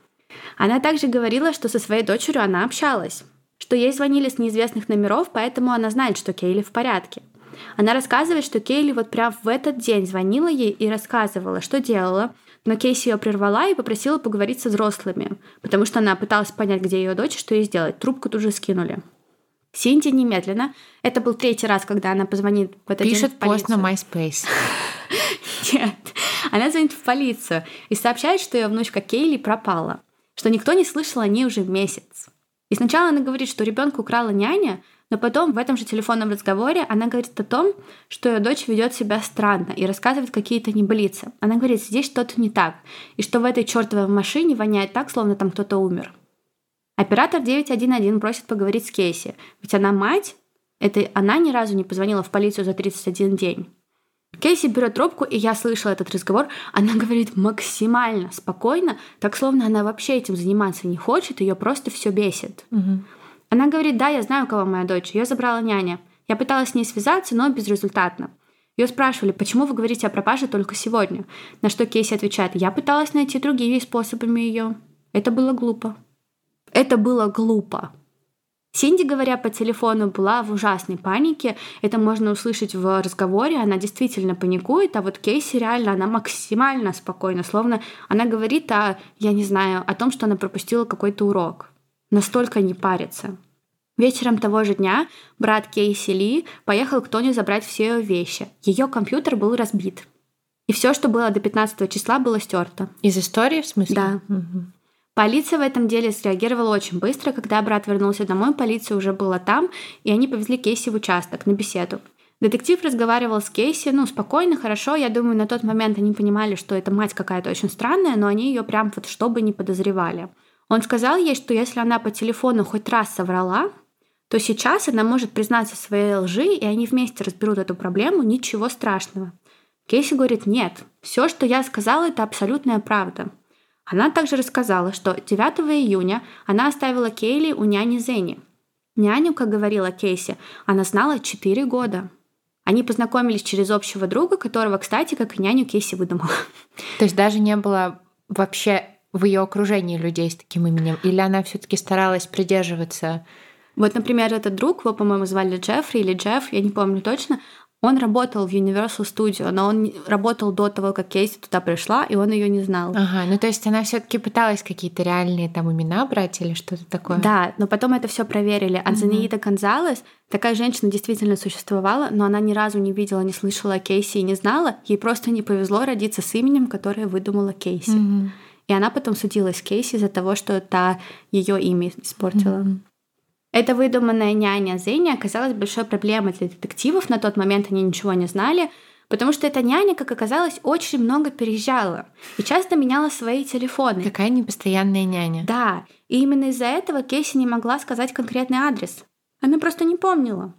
Она также говорила, что со своей дочерью она общалась, что ей звонили с неизвестных номеров, поэтому она знает, что Кейли в порядке. Она рассказывает, что Кейли вот прям в этот день звонила ей и рассказывала, что делала, но Кейси ее прервала и попросила поговорить со взрослыми, потому что она пыталась понять, где ее дочь, что ей сделать. Трубку тут же скинули. Синди немедленно. Это был третий раз, когда она позвонит в этот Пишет день в пост на MySpace. Нет. Она звонит в полицию и сообщает, что ее внучка Кейли пропала, что никто не слышал о ней уже месяц. И сначала она говорит, что ребенка украла няня, но потом в этом же телефонном разговоре она говорит о том, что ее дочь ведет себя странно и рассказывает какие-то небылицы. Она говорит, здесь что-то не так, и что в этой чертовой машине воняет так, словно там кто-то умер. Оператор 911 просит поговорить с Кейси, ведь она мать, это она ни разу не позвонила в полицию за 31 день. Кейси берет трубку, и я слышала этот разговор. Она говорит максимально спокойно, так словно она вообще этим заниматься не хочет, ее просто все бесит. Угу. Она говорит, да, я знаю, у кого моя дочь. Ее забрала няня. Я пыталась с ней связаться, но безрезультатно. Ее спрашивали, почему вы говорите о пропаже только сегодня? На что Кейси отвечает, я пыталась найти другие способами ее. Это было глупо. Это было глупо. Синди, говоря по телефону, была в ужасной панике. Это можно услышать в разговоре. Она действительно паникует, а вот Кейси реально, она максимально спокойна. Словно она говорит о, я не знаю, о том, что она пропустила какой-то урок. Настолько не парится. Вечером того же дня брат Кейси Ли поехал к Тони забрать все ее вещи. Ее компьютер был разбит. И все, что было до 15 числа, было стерто. Из истории, в смысле? Да. Угу. Полиция в этом деле среагировала очень быстро. Когда брат вернулся домой, полиция уже была там, и они повезли Кейси в участок на беседу. Детектив разговаривал с Кейси, ну, спокойно, хорошо. Я думаю, на тот момент они понимали, что эта мать какая-то очень странная, но они ее прям вот чтобы не подозревали. Он сказал ей, что если она по телефону хоть раз соврала, то сейчас она может признаться своей лжи, и они вместе разберут эту проблему, ничего страшного. Кейси говорит, нет, все, что я сказала, это абсолютная правда. Она также рассказала, что 9 июня она оставила Кейли у няни Зенни. Няню, как говорила Кейси, она знала 4 года. Они познакомились через общего друга, которого, кстати, как и няню Кейси выдумала. То есть даже не было вообще в ее окружении людей с таким именем? Или она все-таки старалась придерживаться вот, например, этот друг, его, по-моему, звали Джеффри или Джефф, я не помню точно, он работал в Universal Studio, но он работал до того, как Кейси туда пришла, и он ее не знал. Ага, ну то есть она все-таки пыталась какие-то реальные там имена брать или что-то такое. Да, но потом это все проверили. Анзаниита mm-hmm. Гонзалес, такая женщина действительно существовала, но она ни разу не видела, не слышала Кейси и не знала. Ей просто не повезло родиться с именем, которое выдумала Кейси. Mm-hmm. И она потом судилась с Кейси из-за того, что та ее имя испортила. Mm-hmm. Эта выдуманная няня Зенни оказалась большой проблемой для детективов. На тот момент они ничего не знали, потому что эта няня, как оказалось, очень много переезжала и часто меняла свои телефоны. Какая непостоянная няня. Да, и именно из-за этого Кейси не могла сказать конкретный адрес. Она просто не помнила.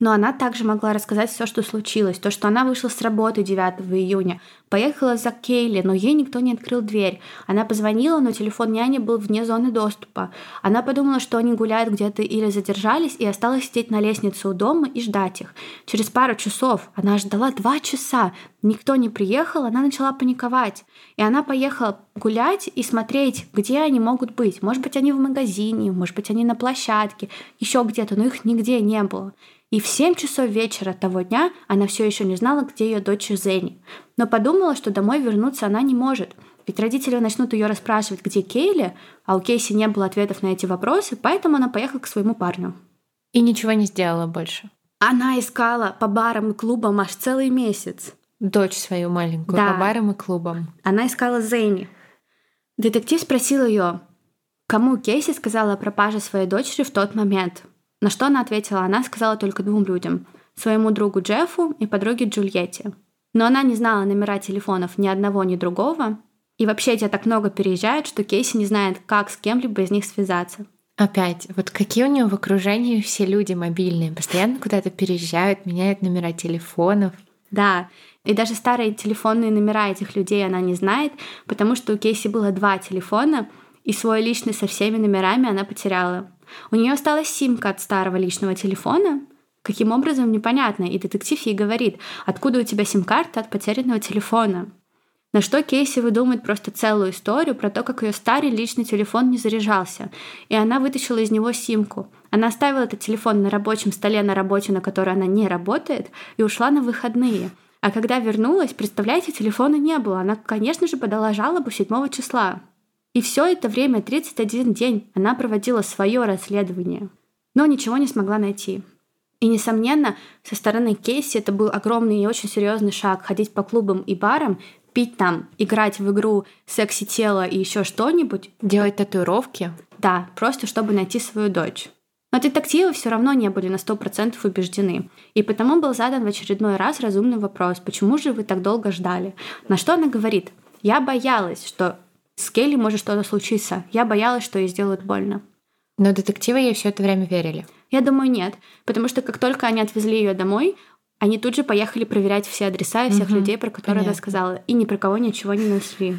Но она также могла рассказать все, что случилось. То, что она вышла с работы 9 июня, поехала за Кейли, но ей никто не открыл дверь. Она позвонила, но телефон няни был вне зоны доступа. Она подумала, что они гуляют где-то или задержались, и осталась сидеть на лестнице у дома и ждать их. Через пару часов, она ждала два часа, никто не приехал, она начала паниковать. И она поехала гулять и смотреть, где они могут быть. Может быть, они в магазине, может быть, они на площадке, еще где-то, но их нигде не было. И в 7 часов вечера того дня она все еще не знала, где ее дочь Зенни. Но подумала, что домой вернуться она не может. Ведь родители начнут ее расспрашивать, где Кейли, а у Кейси не было ответов на эти вопросы, поэтому она поехала к своему парню. И ничего не сделала больше. Она искала по барам и клубам аж целый месяц. Дочь свою маленькую Да. по барам и клубам. Она искала Зейни. Детектив спросил ее, кому Кейси сказала о пропаже своей дочери в тот момент. На что она ответила, она сказала только двум людям – своему другу Джеффу и подруге Джульетте. Но она не знала номера телефонов ни одного, ни другого. И вообще эти так много переезжают, что Кейси не знает, как с кем-либо из них связаться. Опять, вот какие у нее в окружении все люди мобильные, постоянно куда-то переезжают, меняют номера телефонов. Да, и даже старые телефонные номера этих людей она не знает, потому что у Кейси было два телефона, и свой личный со всеми номерами она потеряла. У нее осталась симка от старого личного телефона. Каким образом, непонятно. И детектив ей говорит, откуда у тебя сим-карта от потерянного телефона. На что Кейси выдумает просто целую историю про то, как ее старый личный телефон не заряжался, и она вытащила из него симку. Она оставила этот телефон на рабочем столе на работе, на которой она не работает, и ушла на выходные. А когда вернулась, представляете, телефона не было. Она, конечно же, подала жалобу 7 числа. И все это время, 31 день, она проводила свое расследование, но ничего не смогла найти. И, несомненно, со стороны Кейси это был огромный и очень серьезный шаг ходить по клубам и барам, пить там, играть в игру секси тело и еще что-нибудь. Делать татуировки. Да, просто чтобы найти свою дочь. Но детективы все равно не были на 100% убеждены. И потому был задан в очередной раз разумный вопрос, почему же вы так долго ждали? На что она говорит, я боялась, что с Келли может что-то случиться. Я боялась, что ей сделают больно. Но детективы ей все это время верили. Я думаю, нет. Потому что как только они отвезли ее домой, Они тут же поехали проверять все адреса и всех Мгм, людей, про которые понятно. она сказала, и ни про кого ничего не нашли.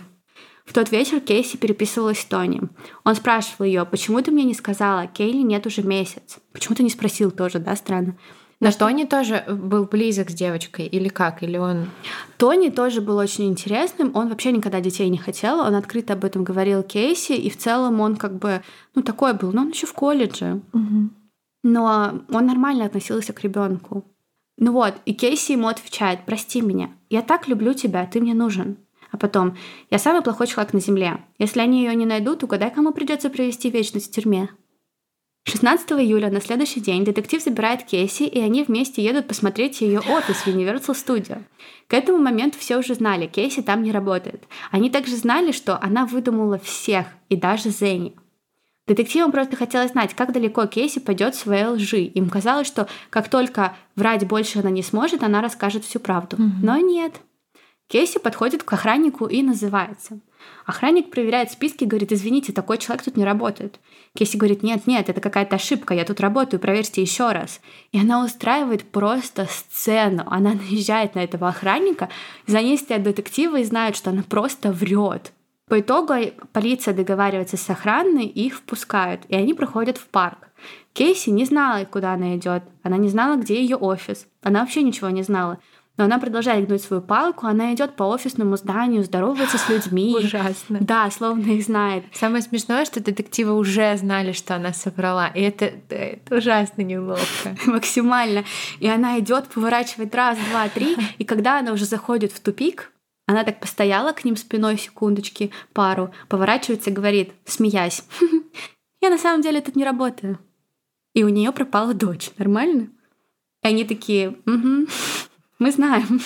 В тот вечер Кейси переписывалась с Тони. Он спрашивал ее, почему ты мне не сказала, Кейли нет уже месяц. Почему ты не спросил тоже, да, странно. Но Тони тоже был близок с девочкой или как? Или он... Тони тоже был очень интересным. Он вообще никогда детей не хотел. Он открыто об этом говорил Кейси. И в целом он как бы, ну, такой был. Но он еще в колледже. Но он нормально относился к ребенку. Ну вот, и Кейси ему отвечает, прости меня, я так люблю тебя, ты мне нужен. А потом, я самый плохой человек на земле. Если они ее не найдут, угадай, кому придется провести вечность в тюрьме. 16 июля на следующий день детектив забирает Кейси, и они вместе едут посмотреть ее офис в Universal Studio. К этому моменту все уже знали, Кейси там не работает. Они также знали, что она выдумала всех, и даже Зенни. Детективам просто хотелось знать, как далеко Кейси пойдет в своей лжи. Им казалось, что как только врать больше она не сможет, она расскажет всю правду. Но нет. Кейси подходит к охраннику и называется. Охранник проверяет списки и говорит, извините, такой человек тут не работает. Кейси говорит, нет, нет, это какая-то ошибка, я тут работаю, проверьте еще раз. И она устраивает просто сцену. Она наезжает на этого охранника, за ней стоят детективы и знают, что она просто врет. По итогу полиция договаривается с охраной, их впускают, и они проходят в парк. Кейси не знала, куда она идет, она не знала, где ее офис, она вообще ничего не знала. Но она продолжает гнуть свою палку, она идет по офисному зданию, здоровается с людьми. Ужасно. Да, словно их знает. Самое смешное, что детективы уже знали, что она соврала. И это, это ужасно неловко. Максимально. И она идет, поворачивает раз, два, три, и когда она уже заходит в тупик, она так постояла к ним спиной секундочки, пару, поворачивается и говорит, смеясь, я на самом деле тут не работаю. И у нее пропала дочь. Нормально? И они такие, угу, мы знаем.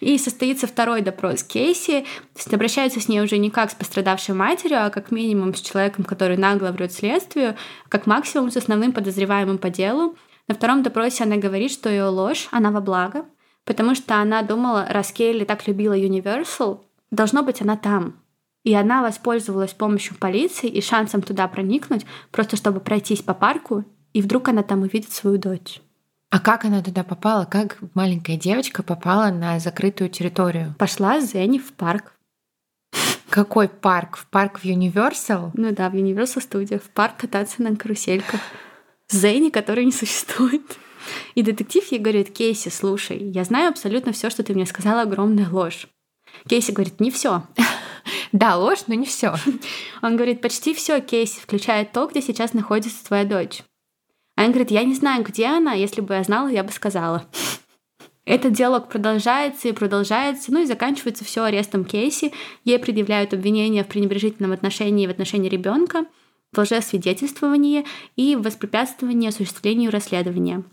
И состоится второй допрос Кейси. То есть обращаются с ней уже не как с пострадавшей матерью, а как минимум с человеком, который нагло врет следствию, как максимум с основным подозреваемым по делу. На втором допросе она говорит, что ее ложь, она во благо, потому что она думала, раз Кейли так любила Universal, должно быть она там. И она воспользовалась помощью полиции и шансом туда проникнуть, просто чтобы пройтись по парку, и вдруг она там увидит свою дочь. А как она туда попала? Как маленькая девочка попала на закрытую территорию? Пошла Зенни в парк. Какой парк? В парк в Universal? Ну да, в Universal Studio, в парк кататься на карусельках. Зенни, которой не существует. И детектив ей говорит, Кейси, слушай, я знаю абсолютно все, что ты мне сказала, огромная ложь. Кейси говорит, не все. Да, ложь, но не все. Он говорит, почти все, Кейси, включая то, где сейчас находится твоя дочь. А он говорит, я не знаю, где она, если бы я знала, я бы сказала. Этот диалог продолжается и продолжается, ну и заканчивается все арестом Кейси. Ей предъявляют обвинения в пренебрежительном отношении в отношении ребенка, в лжесвидетельствовании и в воспрепятствовании осуществлению расследования.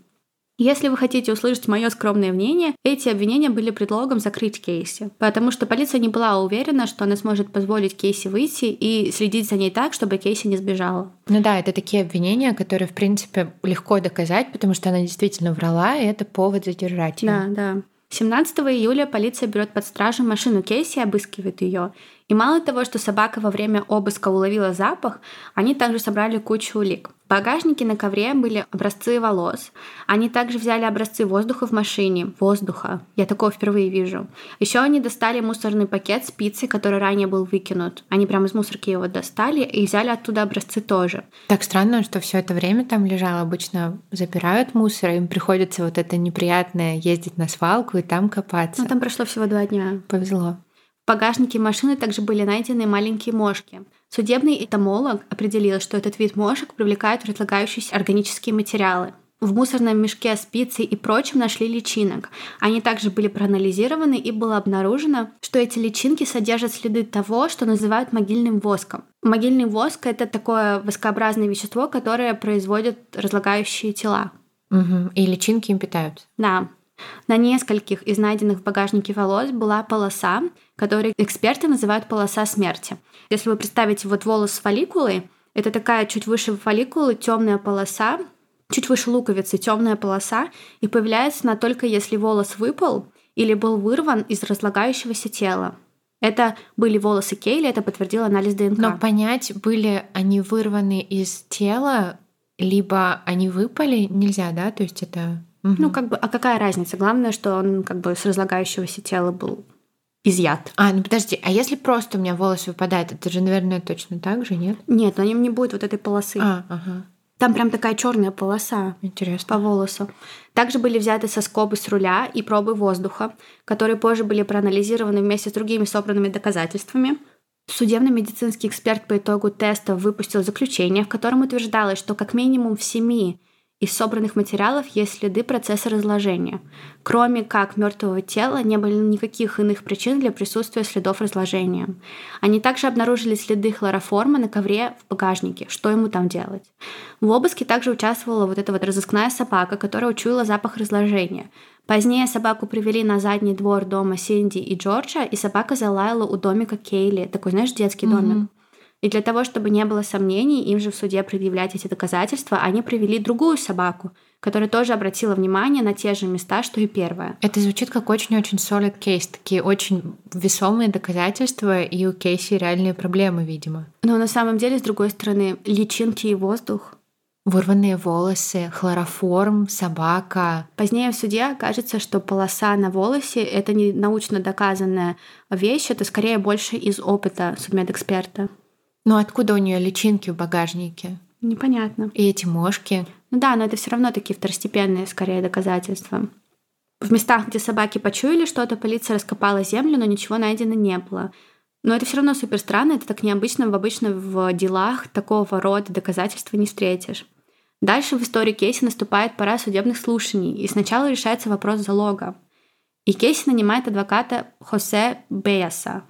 Если вы хотите услышать мое скромное мнение, эти обвинения были предлогом закрыть Кейси, потому что полиция не была уверена, что она сможет позволить Кейси выйти и следить за ней так, чтобы Кейси не сбежала. Ну да, это такие обвинения, которые, в принципе, легко доказать, потому что она действительно врала, и это повод задержать ее. Да, да. 17 июля полиция берет под стражу машину Кейси и обыскивает ее. И мало того, что собака во время обыска уловила запах, они также собрали кучу улик. В багажнике на ковре были образцы волос. Они также взяли образцы воздуха в машине. Воздуха. Я такого впервые вижу. Еще они достали мусорный пакет с пиццей, который ранее был выкинут. Они прямо из мусорки его достали и взяли оттуда образцы тоже. Так странно, что все это время там лежало. Обычно забирают мусор, им приходится вот это неприятное ездить на свалку и там копаться. Ну, там прошло всего два дня. Повезло. В багажнике машины также были найдены маленькие мошки. Судебный энтомолог определил, что этот вид мошек привлекает разлагающиеся органические материалы. В мусорном мешке с пиццей и прочим нашли личинок. Они также были проанализированы и было обнаружено, что эти личинки содержат следы того, что называют могильным воском. Могильный воск — это такое воскообразное вещество, которое производит разлагающие тела. Угу. И личинки им питаются. Да. На нескольких из найденных в багажнике волос была полоса, которую эксперты называют полоса смерти. Если вы представите вот волос с фолликулой, это такая чуть выше фолликулы темная полоса, чуть выше луковицы темная полоса, и появляется она только если волос выпал или был вырван из разлагающегося тела. Это были волосы Кейли, это подтвердил анализ ДНК. Но понять, были они вырваны из тела, либо они выпали, нельзя, да? То есть это Мгм. Ну, как бы, а какая разница? Главное, что он как бы с разлагающегося тела был изъят. А, ну подожди, а если просто у меня волос выпадает, это же, наверное, точно так же, нет? Нет, на нем не будет вот этой полосы. А, ага. Там прям такая черная полоса Интересно. по волосу. Также были взяты соскобы с руля и пробы воздуха, которые позже были проанализированы вместе с другими собранными доказательствами. Судебно-медицинский эксперт по итогу теста выпустил заключение, в котором утверждалось, что как минимум в семи из собранных материалов есть следы процесса разложения. Кроме как мертвого тела, не было никаких иных причин для присутствия следов разложения. Они также обнаружили следы хлороформа на ковре в багажнике. Что ему там делать? В обыске также участвовала вот эта вот разыскная собака, которая учуяла запах разложения. Позднее собаку привели на задний двор дома Синди и Джорджа, и собака залаяла у домика Кейли, такой, знаешь, детский домик. И для того, чтобы не было сомнений, им же в суде предъявлять эти доказательства, они привели другую собаку, которая тоже обратила внимание на те же места, что и первая. Это звучит как очень-очень solid кейс, такие очень весомые доказательства, и у Кейси реальные проблемы, видимо. Но на самом деле, с другой стороны, личинки и воздух. Вырванные волосы, хлороформ, собака. Позднее в суде окажется, что полоса на волосе — это не научно доказанная вещь, это скорее больше из опыта судмедэксперта. Ну откуда у нее личинки в багажнике? Непонятно. И эти мошки. Ну да, но это все равно такие второстепенные, скорее, доказательства. В местах, где собаки почуяли что-то, полиция раскопала землю, но ничего найдено не было. Но это все равно супер странно, это так необычно, в обычно в делах такого рода доказательства не встретишь. Дальше в истории Кейси наступает пора судебных слушаний, и сначала решается вопрос залога. И Кейси нанимает адвоката Хосе Беяса.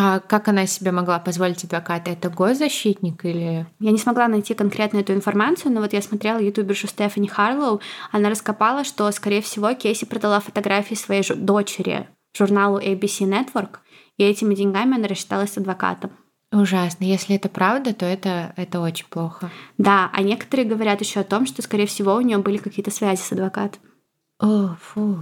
А как она себе могла позволить адвоката? Это госзащитник или... Я не смогла найти конкретно эту информацию, но вот я смотрела ютубершу Стефани Харлоу, она раскопала, что, скорее всего, Кейси продала фотографии своей жу- дочери журналу ABC Network, и этими деньгами она рассчиталась с адвокатом. Ужасно. Если это правда, то это, это очень плохо. Да, а некоторые говорят еще о том, что, скорее всего, у нее были какие-то связи с адвокатом. О, фу.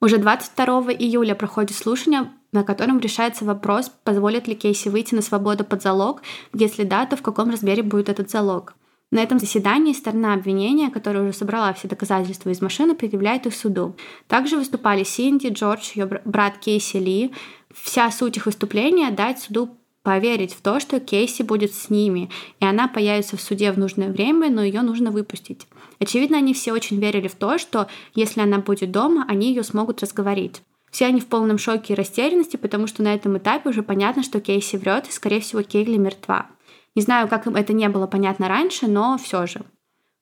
Уже 22 июля проходит слушание, на котором решается вопрос, позволит ли Кейси выйти на свободу под залог, если да, то в каком размере будет этот залог. На этом заседании сторона обвинения, которая уже собрала все доказательства из машины, предъявляет их суду. Также выступали Синди, Джордж, ее бр- брат Кейси Ли. Вся суть их выступления — дать суду поверить в то, что Кейси будет с ними, и она появится в суде в нужное время, но ее нужно выпустить. Очевидно, они все очень верили в то, что если она будет дома, они ее смогут разговорить. Все они в полном шоке и растерянности, потому что на этом этапе уже понятно, что Кейси врет, и, скорее всего, Кейли мертва. Не знаю, как им это не было понятно раньше, но все же.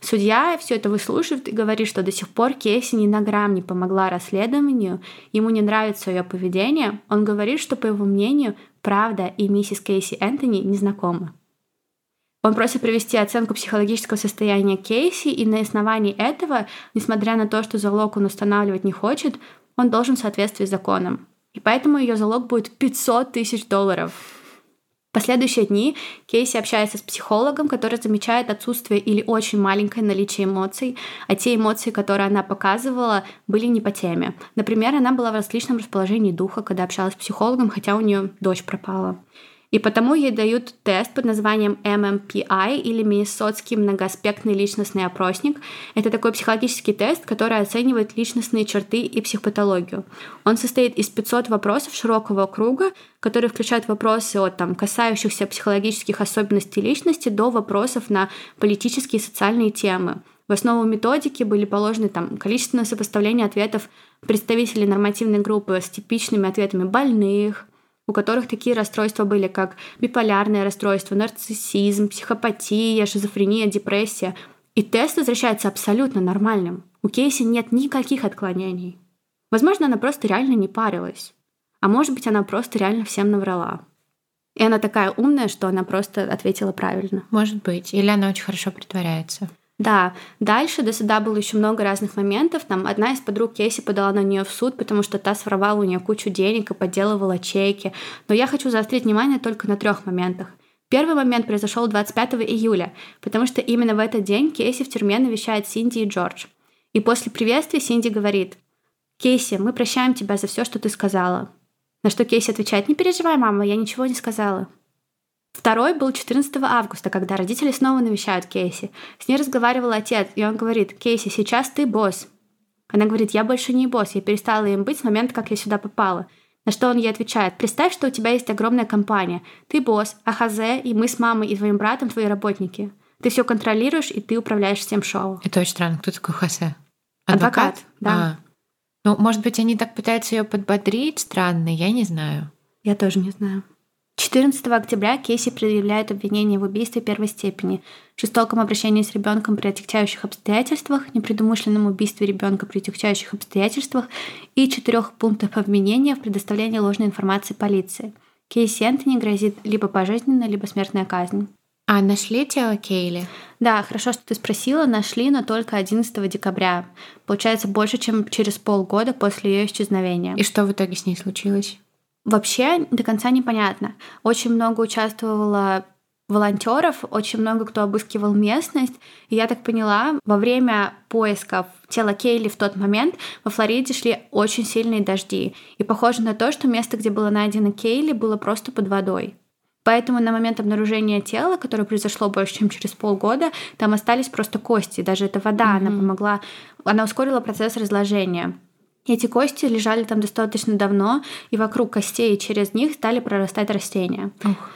Судья все это выслушивает и говорит, что до сих пор Кейси ни на грамм не помогла расследованию, ему не нравится ее поведение. Он говорит, что, по его мнению, правда и миссис Кейси Энтони не знакомы. Он просит провести оценку психологического состояния Кейси, и на основании этого, несмотря на то, что залог он устанавливать не хочет, он должен в соответствии с законом. И поэтому ее залог будет 500 тысяч долларов. В последующие дни Кейси общается с психологом, который замечает отсутствие или очень маленькое наличие эмоций, а те эмоции, которые она показывала, были не по теме. Например, она была в отличном расположении духа, когда общалась с психологом, хотя у нее дочь пропала. И потому ей дают тест под названием MMPI или Миннесотский многоаспектный личностный опросник. Это такой психологический тест, который оценивает личностные черты и психопатологию. Он состоит из 500 вопросов широкого круга, которые включают вопросы от там, касающихся психологических особенностей личности до вопросов на политические и социальные темы. В основу методики были положены там, количественное сопоставление ответов представителей нормативной группы с типичными ответами больных, у которых такие расстройства были, как биполярное расстройство, нарциссизм, психопатия, шизофрения, депрессия. И тест возвращается абсолютно нормальным. У Кейси нет никаких отклонений. Возможно, она просто реально не парилась. А может быть, она просто реально всем наврала. И она такая умная, что она просто ответила правильно. Может быть. Или она очень хорошо притворяется. Да, дальше до суда было еще много разных моментов. Там одна из подруг Кейси подала на нее в суд, потому что та своровала у нее кучу денег и подделывала чеки. Но я хочу заострить внимание только на трех моментах. Первый момент произошел 25 июля, потому что именно в этот день Кейси в тюрьме навещает Синди и Джордж. И после приветствия Синди говорит, «Кейси, мы прощаем тебя за все, что ты сказала». На что Кейси отвечает, «Не переживай, мама, я ничего не сказала». Второй был 14 августа, когда родители снова навещают Кейси. С ней разговаривал отец, и он говорит, «Кейси, сейчас ты босс». Она говорит, я больше не босс, я перестала им быть с момента, как я сюда попала. На что он ей отвечает, представь, что у тебя есть огромная компания. Ты босс, а Хазе и мы с мамой и твоим братом твои работники. Ты все контролируешь, и ты управляешь всем шоу. Это очень странно. Кто такой Хазе? Адвокат, Адвокат да. А. Ну, может быть, они так пытаются ее подбодрить, странно, я не знаю. Я тоже не знаю. 14 октября Кейси предъявляет обвинение в убийстве первой степени, жестоком обращении с ребенком при отягчающих обстоятельствах, непредумышленном убийстве ребенка при отягчающих обстоятельствах и четырех пунктах обвинения в предоставлении ложной информации полиции. Кейси Энтони грозит либо пожизненная, либо смертная казнь. А нашли тело Кейли? Да, хорошо, что ты спросила. Нашли, но только 11 декабря. Получается, больше, чем через полгода после ее исчезновения. И что в итоге с ней случилось? Вообще до конца непонятно. Очень много участвовало волонтеров, очень много кто обыскивал местность. И я так поняла, во время поисков тела Кейли в тот момент во Флориде шли очень сильные дожди. И похоже на то, что место, где было найдено Кейли, было просто под водой. Поэтому на момент обнаружения тела, которое произошло больше, чем через полгода, там остались просто кости. Даже эта вода, mm-hmm. она помогла, она ускорила процесс разложения. Эти кости лежали там достаточно давно, и вокруг костей и через них стали прорастать растения. Ух.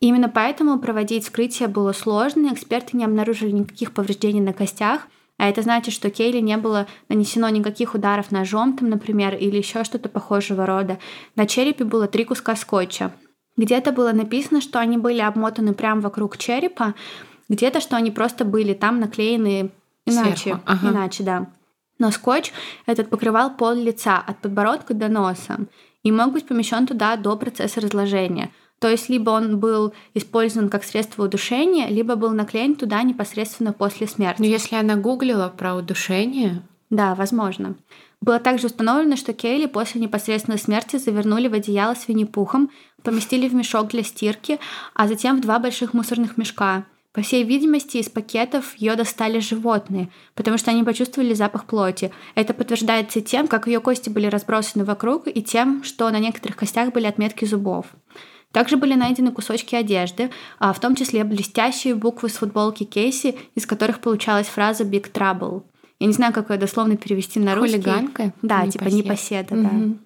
Именно поэтому проводить вскрытие было сложно, эксперты не обнаружили никаких повреждений на костях, а это значит, что Кейли не было нанесено никаких ударов ножом, там, например, или еще что-то похожего рода. На черепе было три куска скотча. Где-то было написано, что они были обмотаны прямо вокруг черепа, где-то, что они просто были там наклеены иначе. Ага. Иначе, да. Но скотч этот покрывал пол лица от подбородка до носа и мог быть помещен туда до процесса разложения. То есть либо он был использован как средство удушения, либо был наклеен туда непосредственно после смерти. Но если она гуглила про удушение... Да, возможно. Было также установлено, что Кейли после непосредственной смерти завернули в одеяло с винни-пухом, поместили в мешок для стирки, а затем в два больших мусорных мешка – по всей видимости, из пакетов ее достали животные, потому что они почувствовали запах плоти. Это подтверждается тем, как ее кости были разбросаны вокруг, и тем, что на некоторых костях были отметки зубов. Также были найдены кусочки одежды, а в том числе блестящие буквы с футболки Кейси, из которых получалась фраза «Big Trouble». Я не знаю, как ее дословно перевести на русский. Хулиганка? Да, непоседа. типа непоседа, угу. да.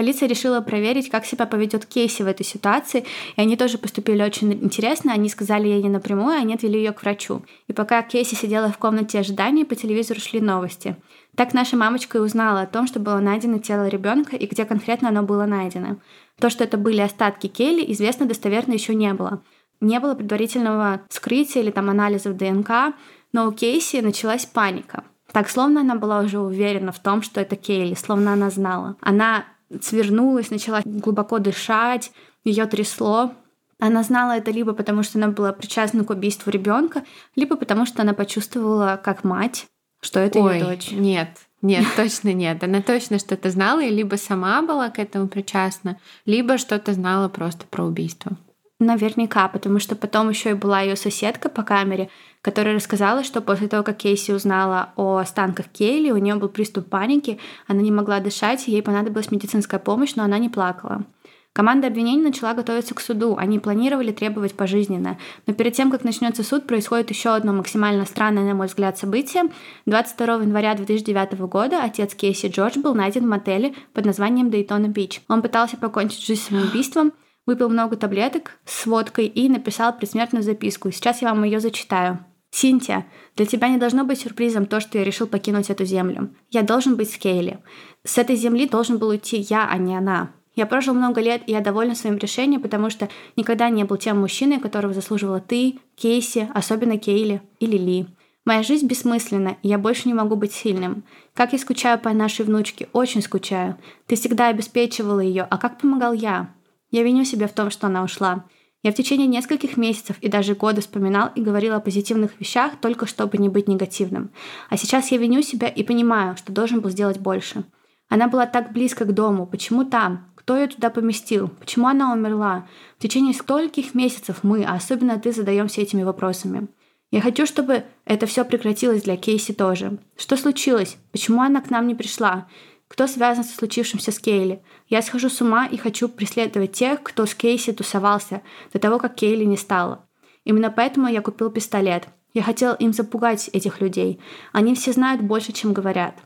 Полиция решила проверить, как себя поведет Кейси в этой ситуации, и они тоже поступили очень интересно. Они сказали ей не напрямую, они отвели ее к врачу. И пока Кейси сидела в комнате ожидания, по телевизору шли новости. Так наша мамочка и узнала о том, что было найдено тело ребенка и где конкретно оно было найдено. То, что это были остатки Келли, известно достоверно еще не было. Не было предварительного вскрытия или там анализов ДНК, но у Кейси началась паника. Так, словно она была уже уверена в том, что это Кейли, словно она знала. Она свернулась, начала глубоко дышать, ее трясло. Она знала это либо потому, что она была причастна к убийству ребенка, либо потому, что она почувствовала как мать, что это Ой, ее дочь. Нет, нет, точно нет. Она точно что-то знала и либо сама была к этому причастна, либо что-то знала просто про убийство. Наверняка, потому что потом еще и была ее соседка по камере, которая рассказала, что после того, как Кейси узнала о останках Кейли, у нее был приступ паники, она не могла дышать, ей понадобилась медицинская помощь, но она не плакала. Команда обвинений начала готовиться к суду. Они планировали требовать пожизненно. Но перед тем, как начнется суд, происходит еще одно максимально странное, на мой взгляд, событие. 22 января 2009 года отец Кейси Джордж был найден в мотеле под названием Дейтона Бич. Он пытался покончить жизнь самоубийством, выпил много таблеток с водкой и написал предсмертную записку. Сейчас я вам ее зачитаю. Синтия, для тебя не должно быть сюрпризом то, что я решил покинуть эту землю. Я должен быть с Кейли. С этой земли должен был уйти я, а не она. Я прожил много лет, и я доволен своим решением, потому что никогда не был тем мужчиной, которого заслуживала ты, Кейси, особенно Кейли или Ли. Моя жизнь бессмысленна, и я больше не могу быть сильным. Как я скучаю по нашей внучке, очень скучаю. Ты всегда обеспечивала ее, а как помогал я? Я виню себя в том, что она ушла. Я в течение нескольких месяцев и даже года вспоминал и говорил о позитивных вещах, только чтобы не быть негативным. А сейчас я виню себя и понимаю, что должен был сделать больше. Она была так близко к дому. Почему там? Кто ее туда поместил? Почему она умерла? В течение стольких месяцев мы, а особенно ты, задаемся этими вопросами. Я хочу, чтобы это все прекратилось для Кейси тоже. Что случилось? Почему она к нам не пришла? Кто связан со случившимся с Кейли? Я схожу с ума и хочу преследовать тех, кто с Кейси тусовался до того, как Кейли не стало. Именно поэтому я купил пистолет. Я хотел им запугать этих людей. Они все знают больше, чем говорят.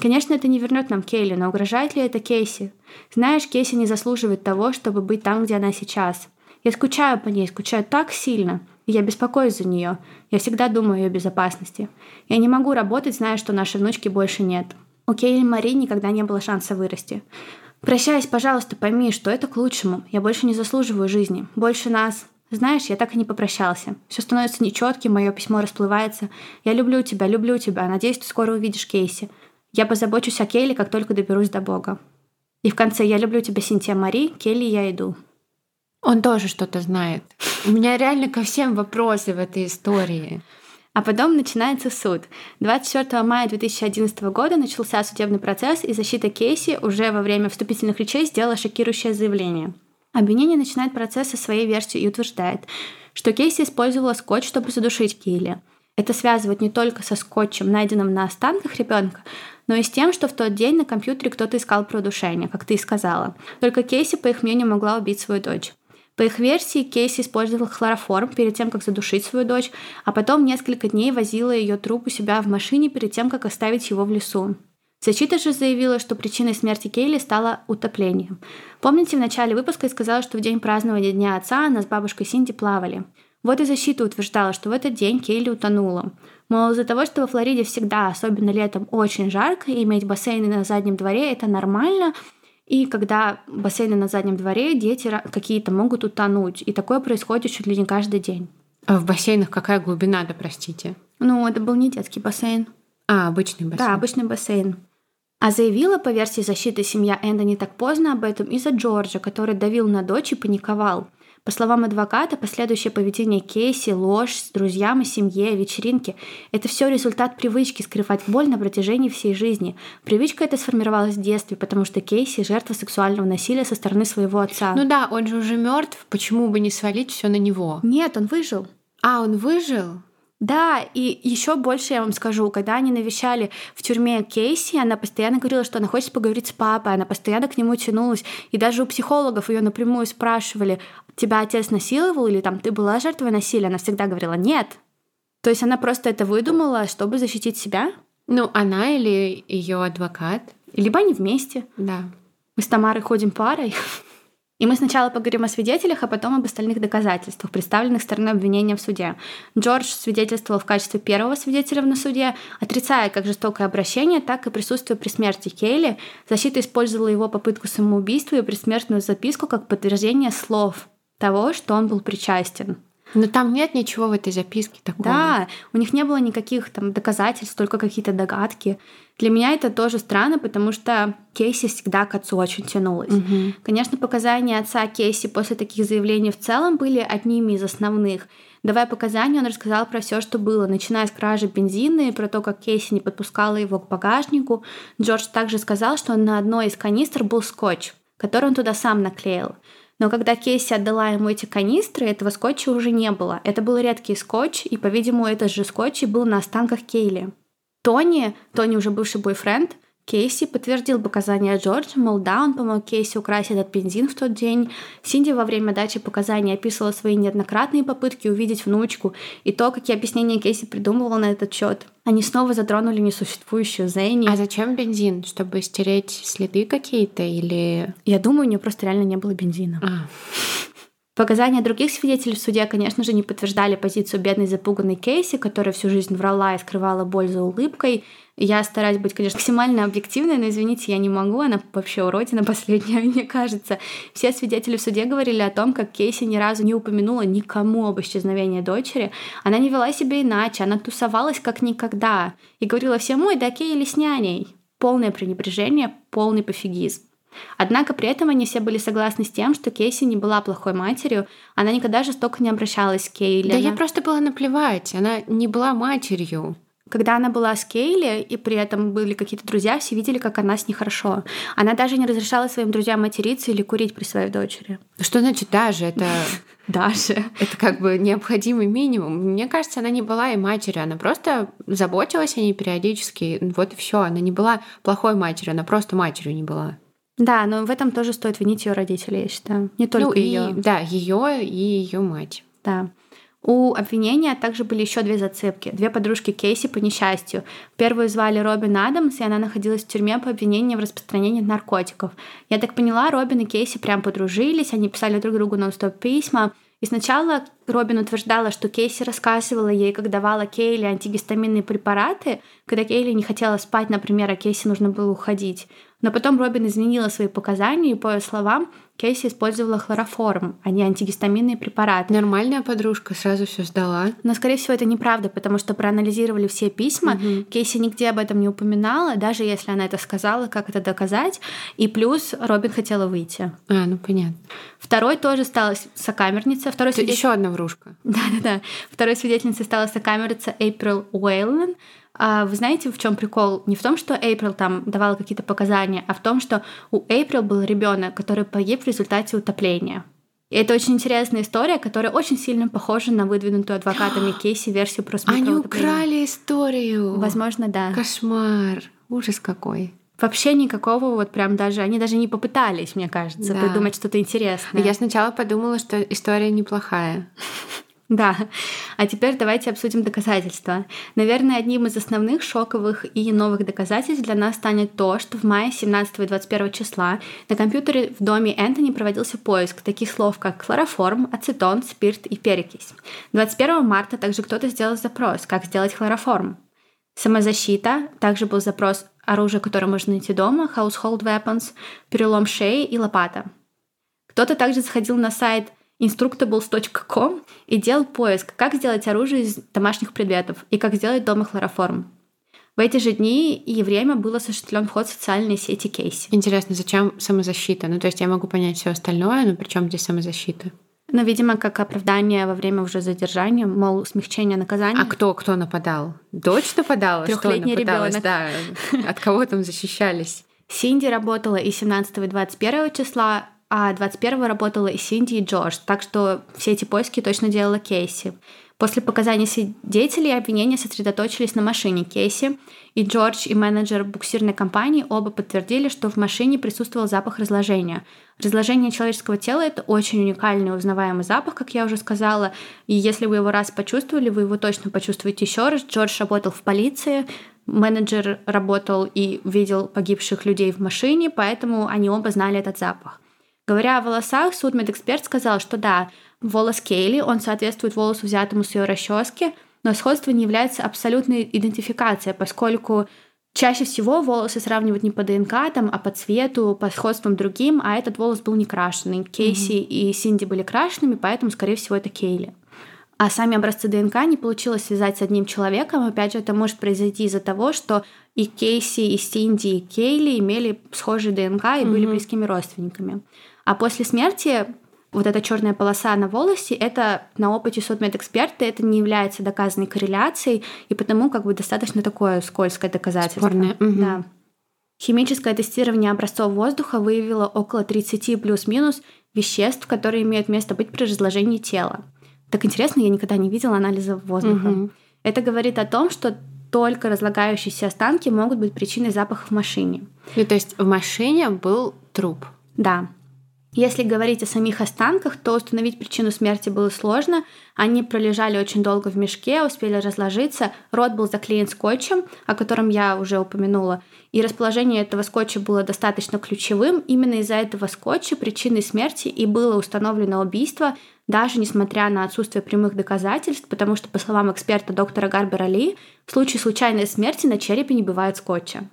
Конечно, это не вернет нам Кейли, но угрожает ли это Кейси? Знаешь, Кейси не заслуживает того, чтобы быть там, где она сейчас. Я скучаю по ней, скучаю так сильно. И я беспокоюсь за нее. Я всегда думаю о ее безопасности. Я не могу работать, зная, что нашей внучки больше нет. У Кейли Мари никогда не было шанса вырасти. Прощаясь, пожалуйста, пойми, что это к лучшему. Я больше не заслуживаю жизни. Больше нас. Знаешь, я так и не попрощался. Все становится нечетким, мое письмо расплывается. Я люблю тебя, люблю тебя. Надеюсь, ты скоро увидишь Кейси. Я позабочусь о Келли, как только доберусь до Бога. И в конце «Я люблю тебя, Синтия Мари, Келли, я иду». Он тоже что-то знает. У меня реально ко всем вопросы в этой истории. А потом начинается суд. 24 мая 2011 года начался судебный процесс, и защита Кейси уже во время вступительных речей сделала шокирующее заявление. Обвинение начинает процесс со своей версии и утверждает, что Кейси использовала скотч, чтобы задушить Кейли. Это связывает не только со скотчем, найденным на останках ребенка, но и с тем, что в тот день на компьютере кто-то искал про удушение, как ты и сказала. Только Кейси, по их мнению, могла убить свою дочь. По их версии, Кейси использовал хлороформ перед тем, как задушить свою дочь, а потом несколько дней возила ее труп у себя в машине перед тем, как оставить его в лесу. Защита же заявила, что причиной смерти Кейли стало утопление. Помните, в начале выпуска я сказала, что в день празднования Дня Отца она с бабушкой Синди плавали. Вот и защита утверждала, что в этот день Кейли утонула. Мол, из-за того, что во Флориде всегда, особенно летом, очень жарко, и иметь бассейны на заднем дворе — это нормально, и когда бассейны на заднем дворе, дети какие-то могут утонуть. И такое происходит чуть ли не каждый день. А в бассейнах какая глубина, да простите? Ну, это был не детский бассейн. А, обычный бассейн. Да, обычный бассейн. А заявила по версии защиты семья Энда не так поздно об этом из-за Джорджа, который давил на дочь и паниковал. По словам адвоката, последующее поведение Кейси, ложь с друзьям и семье, вечеринки – это все результат привычки скрывать боль на протяжении всей жизни. Привычка эта сформировалась в детстве, потому что Кейси – жертва сексуального насилия со стороны своего отца. Ну да, он же уже мертв, почему бы не свалить все на него? Нет, он выжил. А, он выжил? Да, и еще больше я вам скажу, когда они навещали в тюрьме Кейси, она постоянно говорила, что она хочет поговорить с папой, она постоянно к нему тянулась, и даже у психологов ее напрямую спрашивали, тебя отец насиловал или там ты была жертвой насилия, она всегда говорила нет. То есть она просто это выдумала, чтобы защитить себя. Ну, она или ее адвокат. Либо они вместе. Да. Мы с Тамарой ходим парой. И мы сначала поговорим о свидетелях, а потом об остальных доказательствах, представленных стороной обвинения в суде. Джордж свидетельствовал в качестве первого свидетеля на суде, отрицая как жестокое обращение, так и присутствие при смерти Кейли. Защита использовала его попытку самоубийства и предсмертную записку как подтверждение слов того, что он был причастен. Но там нет ничего в этой записке такого. Да, у них не было никаких там доказательств, только какие-то догадки. Для меня это тоже странно, потому что Кейси всегда к отцу очень тянулась. Угу. Конечно, показания отца Кейси после таких заявлений в целом были одними из основных. Давая показания, он рассказал про все, что было, начиная с кражи бензина и про то, как Кейси не подпускала его к багажнику. Джордж также сказал, что на одной из канистр был скотч, который он туда сам наклеил. Но когда Кейси отдала ему эти канистры, этого скотча уже не было. Это был редкий скотч, и, по-видимому, этот же скотч и был на останках Кейли. Тони, Тони уже бывший бойфренд, Кейси подтвердил показания Джорджа, мол, да, он помог Кейси украсть этот бензин в тот день. Синди во время дачи показаний описывала свои неоднократные попытки увидеть внучку и то, какие объяснения Кейси придумывала на этот счет. Они снова затронули несуществующую Зенни. А зачем бензин? Чтобы стереть следы какие-то или... Я думаю, у нее просто реально не было бензина. А. Показания других свидетелей в суде, конечно же, не подтверждали позицию бедной запуганной Кейси, которая всю жизнь врала и скрывала боль за улыбкой. Я стараюсь быть, конечно, максимально объективной, но, извините, я не могу, она вообще уродина последняя, мне кажется. Все свидетели в суде говорили о том, как Кейси ни разу не упомянула никому об исчезновении дочери. Она не вела себя иначе, она тусовалась как никогда и говорила всем, ой, да Кейли с няней. Полное пренебрежение, полный пофигизм. Однако при этом они все были согласны с тем, что Кейси не была плохой матерью, она никогда жестоко не обращалась к Кейли. Да ей просто было наплевать, она не была матерью. Когда она была с Кейли, и при этом были какие-то друзья, все видели, как она с ней хорошо. Она даже не разрешала своим друзьям материться или курить при своей дочери. Что значит даже? Это даже. Это как бы необходимый минимум. Мне кажется, она не была и матерью, она просто заботилась о ней периодически. Вот и все. Она не была плохой матерью, она просто матерью не была. Да, но в этом тоже стоит винить ее родителей, я считаю. Не только ну, ее. Да, ее и ее мать. Да. У обвинения также были еще две зацепки. Две подружки Кейси по несчастью. Первую звали Робин Адамс, и она находилась в тюрьме по обвинению в распространении наркотиков. Я так поняла, Робин и Кейси прям подружились, они писали друг другу нон-стоп письма. И сначала Робин утверждала, что Кейси рассказывала ей, как давала Кейли антигистаминные препараты, когда Кейли не хотела спать, например, а Кейси нужно было уходить. Но потом Робин изменила свои показания, и по ее словам, Кейси использовала хлороформ, а не антигистаминные препараты. Нормальная подружка сразу все сдала. Но, скорее всего, это неправда, потому что проанализировали все письма. Угу. Кейси нигде об этом не упоминала, даже если она это сказала, как это доказать. И плюс Робин хотела выйти. А, ну понятно. Второй тоже стала сокамерница. Второй свидетель... Еще одна врушка. Да-да-да. Второй свидетельницей стала сокамерница Эйприл Уэйлен. А вы знаете, в чем прикол? Не в том, что Эйприл там давала какие-то показания, а в том, что у Эйприл был ребенок, который погиб в результате утопления. И это очень интересная история, которая очень сильно похожа на выдвинутую адвокатами Кейси версию про смерть. Они украли историю. Возможно, да. Кошмар. Ужас какой. Вообще никакого вот прям даже, они даже не попытались, мне кажется, да. придумать что-то интересное. Я сначала подумала, что история неплохая. Да, а теперь давайте обсудим доказательства. Наверное, одним из основных шоковых и новых доказательств для нас станет то, что в мае 17 и 21 числа на компьютере в доме Энтони проводился поиск таких слов, как хлороформ, ацетон, спирт и перекись. 21 марта также кто-то сделал запрос, как сделать хлороформ. Самозащита, также был запрос оружие, которое можно найти дома, household weapons, перелом шеи и лопата. Кто-то также заходил на сайт instructables.com и делал поиск, как сделать оружие из домашних предметов и как сделать дома хлороформ. В эти же дни и время был осуществлен вход в социальные сети Кейси. Интересно, зачем самозащита? Ну, то есть я могу понять все остальное, но при чем здесь самозащита? Ну, видимо, как оправдание во время уже задержания, мол, смягчение наказания. А кто, кто нападал? Дочь нападала? Трехлетний ребенок. Да. От кого там защищались? Синди работала и 17 и 21 числа, а 21-го работала и Синди, и Джордж, так что все эти поиски точно делала Кейси. После показаний свидетелей обвинения сосредоточились на машине Кейси, и Джордж и менеджер буксирной компании оба подтвердили, что в машине присутствовал запах разложения. Разложение человеческого тела — это очень уникальный узнаваемый запах, как я уже сказала, и если вы его раз почувствовали, вы его точно почувствуете еще раз. Джордж работал в полиции, менеджер работал и видел погибших людей в машине, поэтому они оба знали этот запах. Говоря о волосах, судмедэксперт сказал, что да, волос Кейли, он соответствует волосу, взятому с ее расчески, но сходство не является абсолютной идентификацией, поскольку чаще всего волосы сравнивают не по ДНК, там, а по цвету, по сходствам другим, а этот волос был не крашеный. Кейси mm-hmm. и Синди были крашенными, поэтому, скорее всего, это Кейли. А сами образцы ДНК не получилось связать с одним человеком. Опять же, это может произойти из-за того, что и Кейси, и Синди, и Кейли имели схожие ДНК и mm-hmm. были близкими родственниками. А после смерти вот эта черная полоса на волосе, это на опыте судмедэксперта, это не является доказанной корреляцией, и потому как бы достаточно такое скользкое доказательство. Спорное. Угу. Да. Химическое тестирование образцов воздуха выявило около 30 плюс-минус веществ, которые имеют место быть при разложении тела. Так интересно, я никогда не видела анализа воздуха. Угу. Это говорит о том, что только разлагающиеся останки могут быть причиной запаха в машине. Ну, то есть в машине был труп. Да. Если говорить о самих останках, то установить причину смерти было сложно. Они пролежали очень долго в мешке, успели разложиться. Рот был заклеен скотчем, о котором я уже упомянула. И расположение этого скотча было достаточно ключевым. Именно из-за этого скотча причиной смерти и было установлено убийство, даже несмотря на отсутствие прямых доказательств, потому что, по словам эксперта доктора Гарбера Ли, в случае случайной смерти на черепе не бывает скотча.